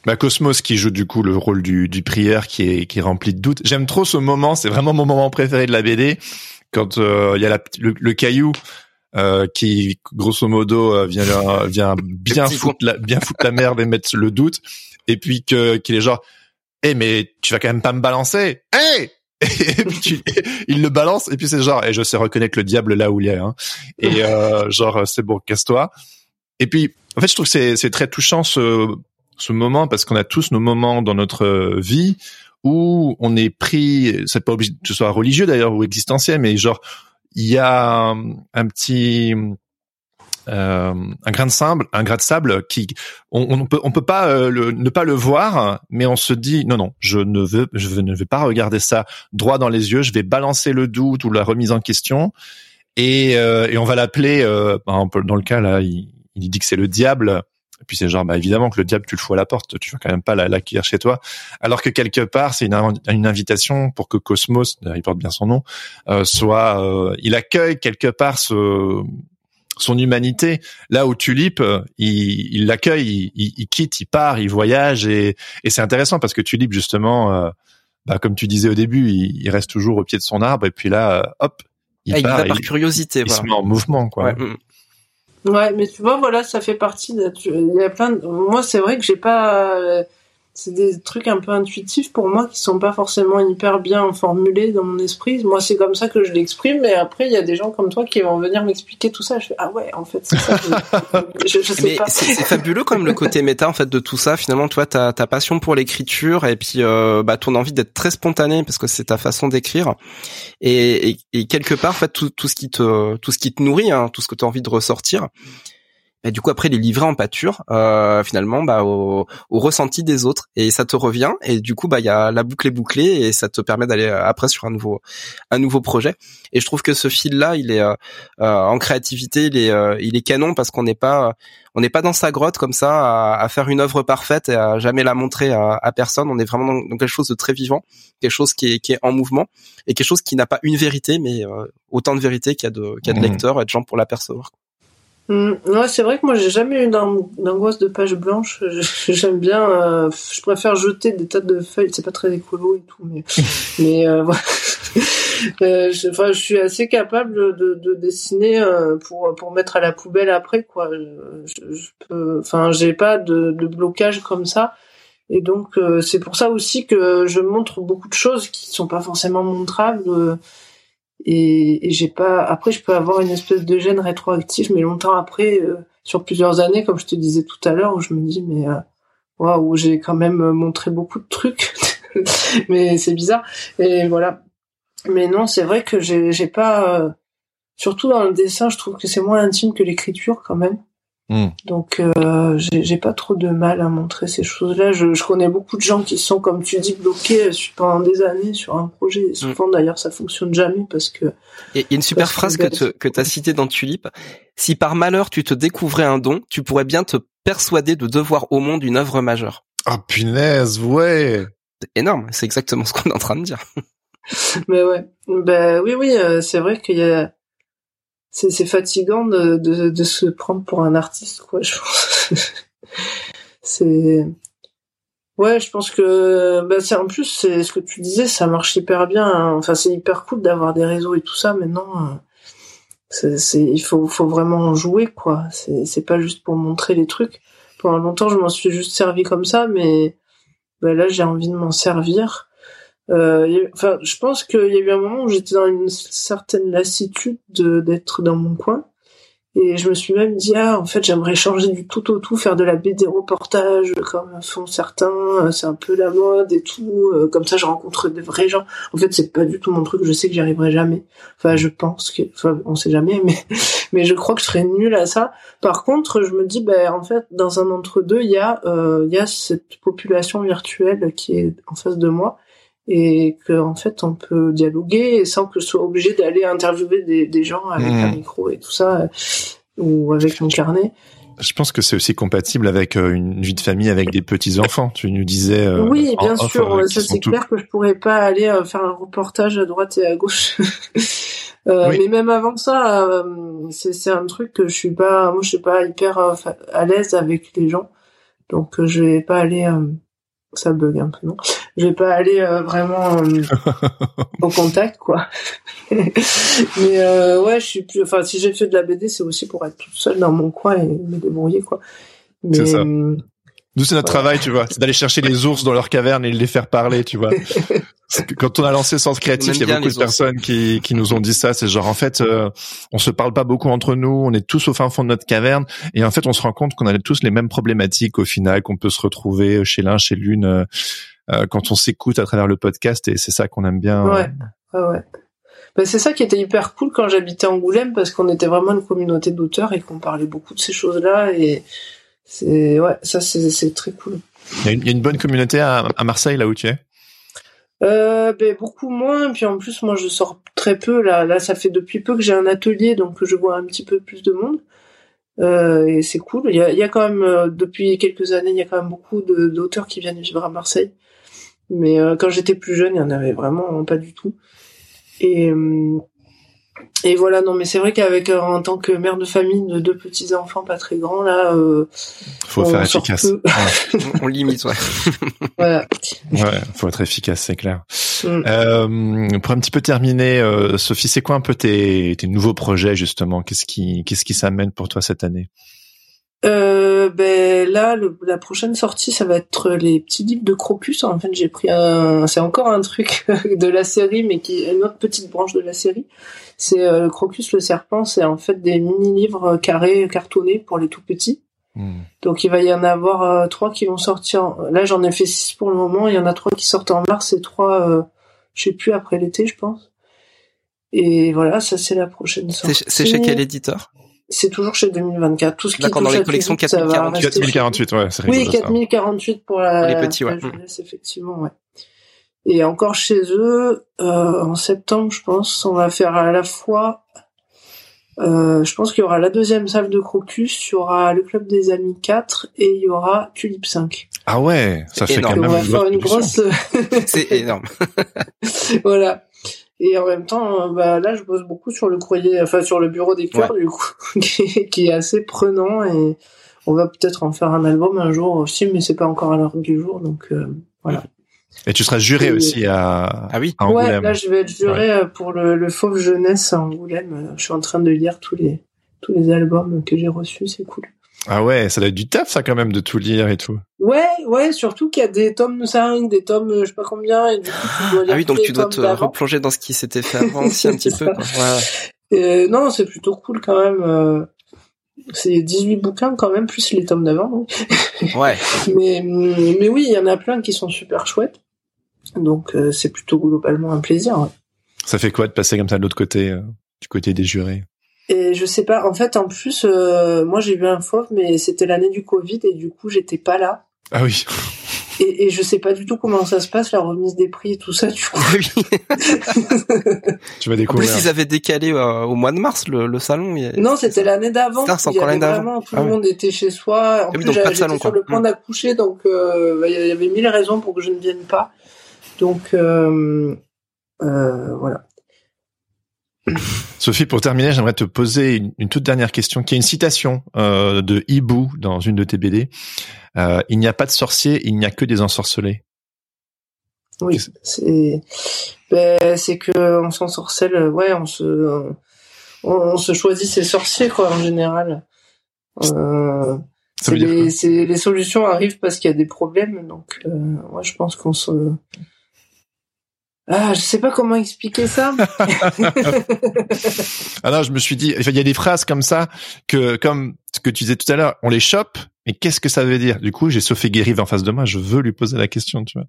Bah, Cosmos qui joue du coup le rôle du, du prière qui est qui est rempli de doutes. J'aime trop ce moment, c'est vraiment mon moment préféré de la BD quand euh, il y a la, le caillou euh, qui grosso modo euh, vient vient bien foutre la, bien foutre la merde et mettre le doute. Et puis que qu'il est genre eh mais tu vas quand même pas me balancer! Eh et puis il le balance et puis c'est genre et je sais reconnaître le diable là où il est hein. et euh, genre c'est bon casse-toi et puis en fait je trouve que c'est c'est très touchant ce ce moment parce qu'on a tous nos moments dans notre vie où on est pris c'est pas obligé que ce soit religieux d'ailleurs ou existentiel mais genre il y a un, petit euh, un grain de sable, un grain de sable qui on, on peut on peut pas euh, le, ne pas le voir, mais on se dit non non, je ne veux je ne vais pas regarder ça droit dans les yeux, je vais balancer le doute ou la remise en question et, euh, et on va l'appeler euh, dans le cas là, il, il dit que c'est le diable et puis c'est genre, bah évidemment que le diable, tu le fous à la porte, tu vas quand même pas l'accueillir chez toi. Alors que quelque part, c'est une, une, invitation pour que Cosmos, il porte bien son nom, euh, soit, euh, il accueille quelque part ce, son humanité. Là où Tulip, il l'accueille, il, il, quitte, il part, il voyage et, et c'est intéressant parce que Tulip justement, euh, bah, comme tu disais au début, il, reste toujours au pied de son arbre et puis là, hop, il, ah, part, il par curiosité, il se met en mouvement quoi. Ouais, mais tu vois, voilà, ça fait partie de... Il y a plein de... Moi, c'est vrai que j'ai pas... Euh, c'est des trucs un peu intuitifs pour moi qui sont pas forcément hyper bien formulés dans mon esprit. Moi, c'est comme ça que je l'exprime, mais après, il y a des gens comme toi qui vont venir m'expliquer tout ça. Je fais, ah ouais, en fait, c'est ça. Je, je, sais mais C'est fabuleux comme le côté méta, en fait, de tout ça. Finalement, toi, ta, ta passion pour l'écriture et puis, euh, bah, ton envie d'être très spontané parce que c'est ta façon d'écrire. Et, et, et, quelque part, en fait, tout, tout ce qui te, tout ce qui te nourrit, hein, tout ce que tu as envie de ressortir, et du coup après les livrer en pâture euh, finalement bah au, au, ressenti des autres. Et ça te revient. Et du coup bah il y a la boucle est bouclée et ça te permet d'aller euh, après sur un nouveau un nouveau projet. Et je trouve que ce fil là il est euh, euh en créativité il est euh, il est canon parce qu'on n'est pas on n'est pas dans sa grotte comme ça à, à, faire une œuvre parfaite et à jamais la montrer à, à personne. On est vraiment dans, dans, quelque chose de très vivant quelque chose qui est qui est en mouvement et quelque chose qui n'a pas une vérité mais autant de vérité qu'il y a de qu'il y a de mmh. lecteurs et de gens pour l'apercevoir Mm. ouais, c'est vrai que moi j'ai jamais eu d'angoisse de page blanche. J'aime bien, euh, je préfère jeter des tas de feuilles. C'est pas très écolo et tout, mais mais euh, euh, je, enfin, je suis assez capable de, de dessiner euh, pour pour mettre à la poubelle après quoi. Je, je peux, enfin, j'ai pas de, de blocage comme ça. Et donc euh, c'est pour ça aussi que je montre beaucoup de choses qui sont pas forcément montrables. Et, et j'ai pas. Après, je peux avoir une espèce de gêne rétroactif, mais longtemps après, sur plusieurs années, comme je te disais tout à l'heure, où je me dis mais waouh, j'ai quand même montré beaucoup de trucs. mais c'est bizarre. Et voilà. Mais non, c'est vrai que j'ai, j'ai pas. Euh, surtout dans le dessin, je trouve que c'est moins intime que l'écriture quand même. Hmm. Donc euh, j'ai, j'ai pas trop de mal à montrer ces choses-là. Je, je, connais beaucoup de gens qui sont, comme tu dis, bloqués pendant des années sur un projet. Et souvent hmm. d'ailleurs, ça fonctionne jamais parce que. Il y a une super phrase que, tu que as citée dans Tulip. Si par malheur tu te découvrais un don, tu pourrais bien te persuader de devoir au monde une œuvre majeure. Ah punaise, ouais énorme. C'est exactement ce qu'on est en train de dire. Mais ouais, ben oui, oui, euh, c'est vrai qu'il y a, c'est, fatigant de, de, de, se prendre pour un artiste, quoi. Je pense. c'est, ouais, je pense que, ben c'est en plus, c'est ce que tu disais, ça marche hyper bien. Hein. Enfin, c'est hyper cool d'avoir des réseaux et tout ça. Maintenant, euh, c'est, il faut, faut vraiment jouer, quoi. C'est, c'est pas juste pour montrer les trucs. Pendant longtemps, je m'en suis juste servi comme ça, mais bah là j'ai envie de m'en servir. Euh, enfin, je pense qu'il y a eu un moment où j'étais dans une certaine lassitude d'être dans mon coin. Et je me suis même dit, ah, en fait, j'aimerais changer du tout au tout, faire de la BD reportage, comme font certains, c'est un peu la mode et tout, euh, comme ça je rencontre des vrais gens. En fait, c'est pas du tout mon truc, je sais que j'y arriverai jamais. Enfin, je pense que, enfin, on sait jamais, mais, mais je crois que je serais nulle à ça. Par contre, je me dis, ben, en fait, dans un entre-deux, il y a, euh, il y a cette population virtuelle qui est en face de moi et que en fait on peut dialoguer sans que je sois obligé d'aller interviewer des, des gens avec un mmh. micro et tout ça ou avec mon carnet. Je pense que c'est aussi compatible avec euh, une vie de famille avec des petits enfants. Tu nous disais. Euh, oui, bien sûr. ça c'est clair que je pourrais pas aller euh, faire un reportage à droite et à gauche. Mais même avant ça, c'est un truc que je suis pas. Moi, je suis pas hyper à l'aise avec les gens, donc je vais pas aller ça bug un peu, non Je vais pas aller euh, vraiment euh, au contact, quoi. Mais euh, ouais, je suis plus. Enfin, si j'ai fait de la BD, c'est aussi pour être toute seule dans mon coin et me débrouiller, quoi. C'est ça. Nous, c'est notre travail, tu vois. C'est d'aller chercher les ours dans leur caverne et les faire parler, tu vois. Quand on a lancé Sens Créatif, il y a beaucoup de personnes qui, qui nous ont dit ça. C'est genre, en fait, euh, on se parle pas beaucoup entre nous. On est tous au fin fond de notre caverne. Et en fait, on se rend compte qu'on a tous les mêmes problématiques au final, qu'on peut se retrouver chez l'un, chez l'une, euh, euh, quand on s'écoute à travers le podcast. Et c'est ça qu'on aime bien. Ouais, ouais, ouais. Bah, c'est ça qui était hyper cool quand j'habitais Angoulême parce qu'on était vraiment une communauté d'auteurs et qu'on parlait beaucoup de ces choses-là et c'est ouais, ça c'est très cool. Il y, a une, bonne communauté à, Marseille là où tu es? Euh, ben, beaucoup moins. Puis en plus, moi, je sors très peu. Là, là, ça fait depuis peu que j'ai un atelier, donc je vois un petit peu plus de monde. Euh, et c'est cool. Il y a, il y a quand même, euh, depuis quelques années, il y a quand même beaucoup d'auteurs qui viennent vivre à Marseille. Mais euh, quand j'étais plus jeune, il y en avait vraiment pas du tout. Et, euh, et voilà, non, mais c'est vrai qu'avec euh, en tant que mère de famille de deux petits enfants pas très grands là, euh, faut faire efficace. on limite, ouais. voilà. Ouais, faut être efficace, c'est clair. Mm. Euh, pour un petit peu terminer, euh, Sophie, c'est quoi un peu tes, tes nouveaux projets justement? Qu'est-ce qui qu'est-ce qui s'amène pour toi cette année? Euh, ben là, la prochaine sortie, ça va être les petits livres de Crocus. En fait, j'ai pris un, c'est encore un truc de la série, mais qui est une autre petite branche de la série. C'est euh, Crocus le serpent. C'est en fait des mini-livres carrés, cartonnés pour les tout petits. Hmm. Donc il va y en avoir euh, trois qui vont sortir. Là, j'en ai fait six pour le moment. Il y en a trois qui sortent en mars et trois, euh, je sais plus après l'été, je pense. Et voilà, ça c'est la prochaine sortie. C'est chez quel éditeur? C'est toujours chez 2024. Tout ce qui D'accord, dans les collections 4048. 4048, ouais, c'est Oui, 4048 pour la, les petits, ouais. jeunesse, effectivement, ouais. Et encore chez eux, euh, en septembre, je pense, on va faire à la fois, euh, je pense qu'il y aura la deuxième salle de Crocus, il y aura le Club des Amis 4 et il y aura Tulip 5. Ah ouais, ça fait énorme. quand même on va faire une grosse... C'est énorme. voilà. Et en même temps, bah, là, je bosse beaucoup sur le courrier, enfin sur le bureau des cœurs, du coup, qui, est assez prenant et on va peut-être en faire un album un jour aussi, mais c'est pas encore à l'heure du jour, donc euh, voilà. Et tu seras juré aussi à, ah oui. Ouais, là je vais être juré euh, pour le, le Fauve Jeunesse à Angoulême. Je suis en train de lire tous les tous les albums que j'ai reçus, c'est cool. Ah ouais, ça doit être du taf ça quand même de tout lire et tout. Ouais, ouais, surtout qu'il y a des tomes 5, des tomes je sais pas combien et du coup tu dois lire Ah oui, donc tu dois te replonger dans ce qui s'était fait avant aussi un petit peu. Quoi. Ouais. non, c'est plutôt cool quand même. Euh, c'est 18 bouquins quand même plus les tomes d'avant. ouais. mais mais oui, il y en a plein qui sont super chouettes. Donc euh, c'est plutôt globalement un plaisir. Ouais. Ça fait quoi de passer comme ça de l'autre côté, euh, du côté des jurés? Et je sais pas, en fait, en plus, euh, moi j'ai eu un fauve, mais c'était l'année du Covid et du coup j'étais pas là. Ah oui. Et, et je sais pas du tout comment ça se passe, la remise des prix et tout ça, du coup. Ah oui. tu vas découvrir. En plus, ils avaient décalé euh, au mois de mars le, le salon. Non, c'était l'année d'avant. C'est encore l'année d'avant. Tout le ah monde était chez soi. En ah oui, plus, j'étais sur le point mmh. d'accoucher, donc euh, il y avait mille raisons pour que je ne vienne pas. Donc euh, euh, voilà. Sophie, pour terminer, j'aimerais te poser une, toute dernière question, qui est une citation euh, de Hibou dans une de tes BD. Euh, il n'y a pas de sorcier, il n'y a que des ensorcelés. Oui, c'est ben, c'est que on s'ensorcelle, ouais, on se on, se choisit ses sorciers quoi en général. Euh, les, les, solutions arrivent parce qu'il y a des problèmes, donc moi je pense qu'on se ah, je sais pas comment expliquer ça. ah non, je me suis dit, il y a des phrases comme ça que, comme ce que tu disais tout à l'heure, on les chope, mais qu'est-ce que ça veut dire? Du coup, j'ai Sophie Guérive en face de moi, je veux lui poser la question, tu vois.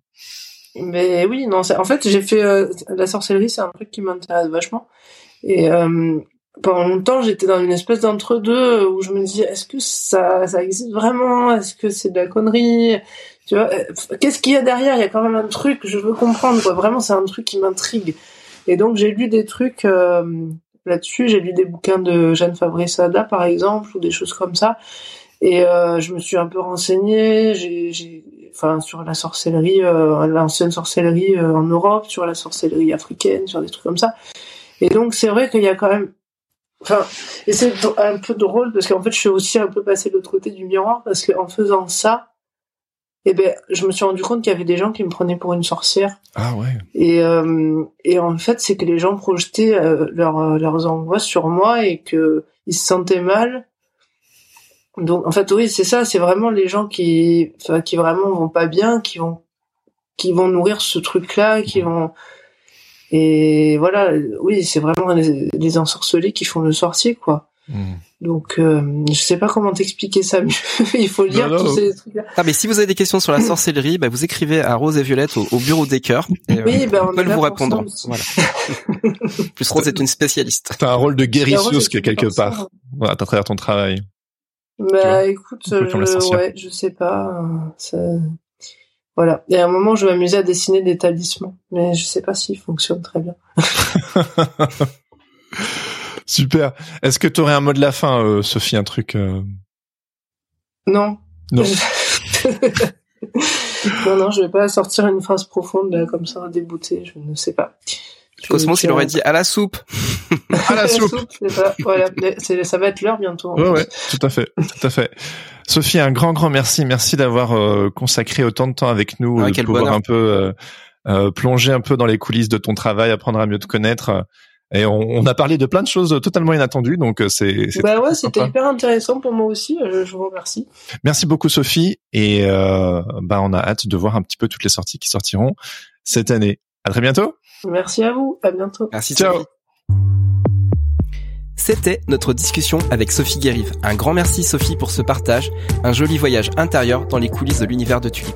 Mais oui, non, en fait, j'ai fait euh, la sorcellerie, c'est un truc qui m'intéresse vachement. Et euh, pendant longtemps, j'étais dans une espèce d'entre-deux où je me disais, est-ce que ça, ça existe vraiment? Est-ce que c'est de la connerie? Tu vois, euh, qu'est-ce qu'il y a derrière? Il y a quand même un truc, je veux comprendre. Quoi. Vraiment, c'est un truc qui m'intrigue. Et donc, j'ai lu des trucs euh, là-dessus. J'ai lu des bouquins de Jeanne Fabré-Sada, par exemple, ou des choses comme ça. Et euh, je me suis un peu renseignée. J'ai, enfin, sur la sorcellerie, euh, l'ancienne sorcellerie euh, en Europe, sur la sorcellerie africaine, sur des trucs comme ça. Et donc, c'est vrai qu'il y a quand même Enfin, et c'est un peu drôle parce qu'en fait, je suis aussi un peu passé de l'autre côté du miroir parce qu'en faisant ça, et eh ben je me suis rendu compte qu'il y avait des gens qui me prenaient pour une sorcière. Ah ouais. Et euh, et en fait c'est que les gens projetaient euh, euh, leurs angoisses sur moi et que ils se sentaient mal. Donc en fait oui c'est ça c'est vraiment les gens qui enfin, qui vraiment vont pas bien qui vont qui vont nourrir ce truc là qui vont et voilà oui c'est vraiment les, les ensorcelés qui font le sorcier quoi. Hmm. Donc, euh, je sais pas comment t'expliquer ça mieux. Il faut lire tous ces trucs-là. Ah, mais si vous avez des questions sur la sorcellerie, bah, vous écrivez à Rose et Violette au, bureau des cœurs. Et, oui, bah, on, peut vous répondre. Voilà. Plus Rose est une spécialiste. T'as un rôle de guérisseuse quelque part, voilà, à travers ton travail. Bah, écoute, je, ouais, je sais pas. Ça... Voilà. Et à un moment, je m'amusais à dessiner des talismans, mais je sais pas s'ils fonctionnent très bien. Super. Est-ce que tu aurais un mot de la fin, euh, Sophie, un truc euh Non. Non. non, non, je vais pas sortir une phrase profonde là, comme ça, déboutée. Je ne sais pas. Cosmos, il aurait dit à la soupe. à la soupe. ça. Voilà, ça va être l'heure bientôt. Ouais, ouais, tout à fait, tout à fait. Sophie, un grand, grand merci. Merci d'avoir euh, consacré autant de temps avec nous, ah, de pouvoir un peu plonger un peu dans les coulisses de ton travail, apprendre à mieux te connaître. Et on, on, a parlé de plein de choses totalement inattendues, donc euh, c'est. Bah ouais, c'était hyper intéressant pour moi aussi. Euh, je, vous remercie. Merci beaucoup Sophie, et euh, bah on a hâte de voir un petit peu toutes les sorties qui sortiront cette année. À très bientôt. Merci à vous. À bientôt. Merci. Ciao. C'était notre discussion avec Sophie Guérive. Un grand merci Sophie pour ce partage, un joli voyage intérieur dans les coulisses de l'univers de Tulip.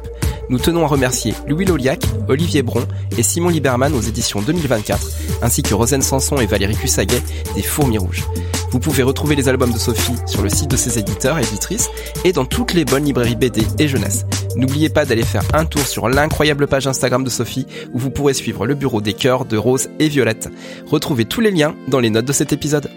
Nous tenons à remercier Louis Loliac, Olivier Bron et Simon Liberman aux éditions 2024, ainsi que Rosane Sanson et Valérie Cussaguet des Fourmis Rouges. Vous pouvez retrouver les albums de Sophie sur le site de ses éditeurs et éditrices et dans toutes les bonnes librairies BD et jeunesse. N'oubliez pas d'aller faire un tour sur l'incroyable page Instagram de Sophie où vous pourrez suivre le bureau des cœurs de Rose et Violette. Retrouvez tous les liens dans les notes de cet épisode.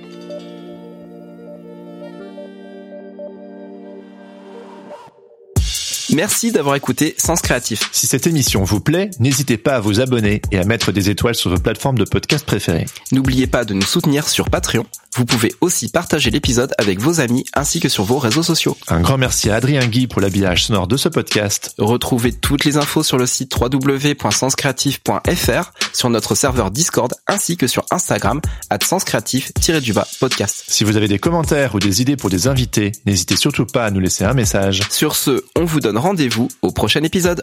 Merci d'avoir écouté Sens Créatif. Si cette émission vous plaît, n'hésitez pas à vous abonner et à mettre des étoiles sur vos plateformes de podcast préférées. N'oubliez pas de nous soutenir sur Patreon. Vous pouvez aussi partager l'épisode avec vos amis ainsi que sur vos réseaux sociaux. Un grand merci à Adrien Guy pour l'habillage sonore de ce podcast. Retrouvez toutes les infos sur le site www.senscreatif.fr, sur notre serveur Discord ainsi que sur Instagram at senscreatif-du-bas podcast. Si vous avez des commentaires ou des idées pour des invités, n'hésitez surtout pas à nous laisser un message. Sur ce, on vous donne rendez-vous au prochain épisode.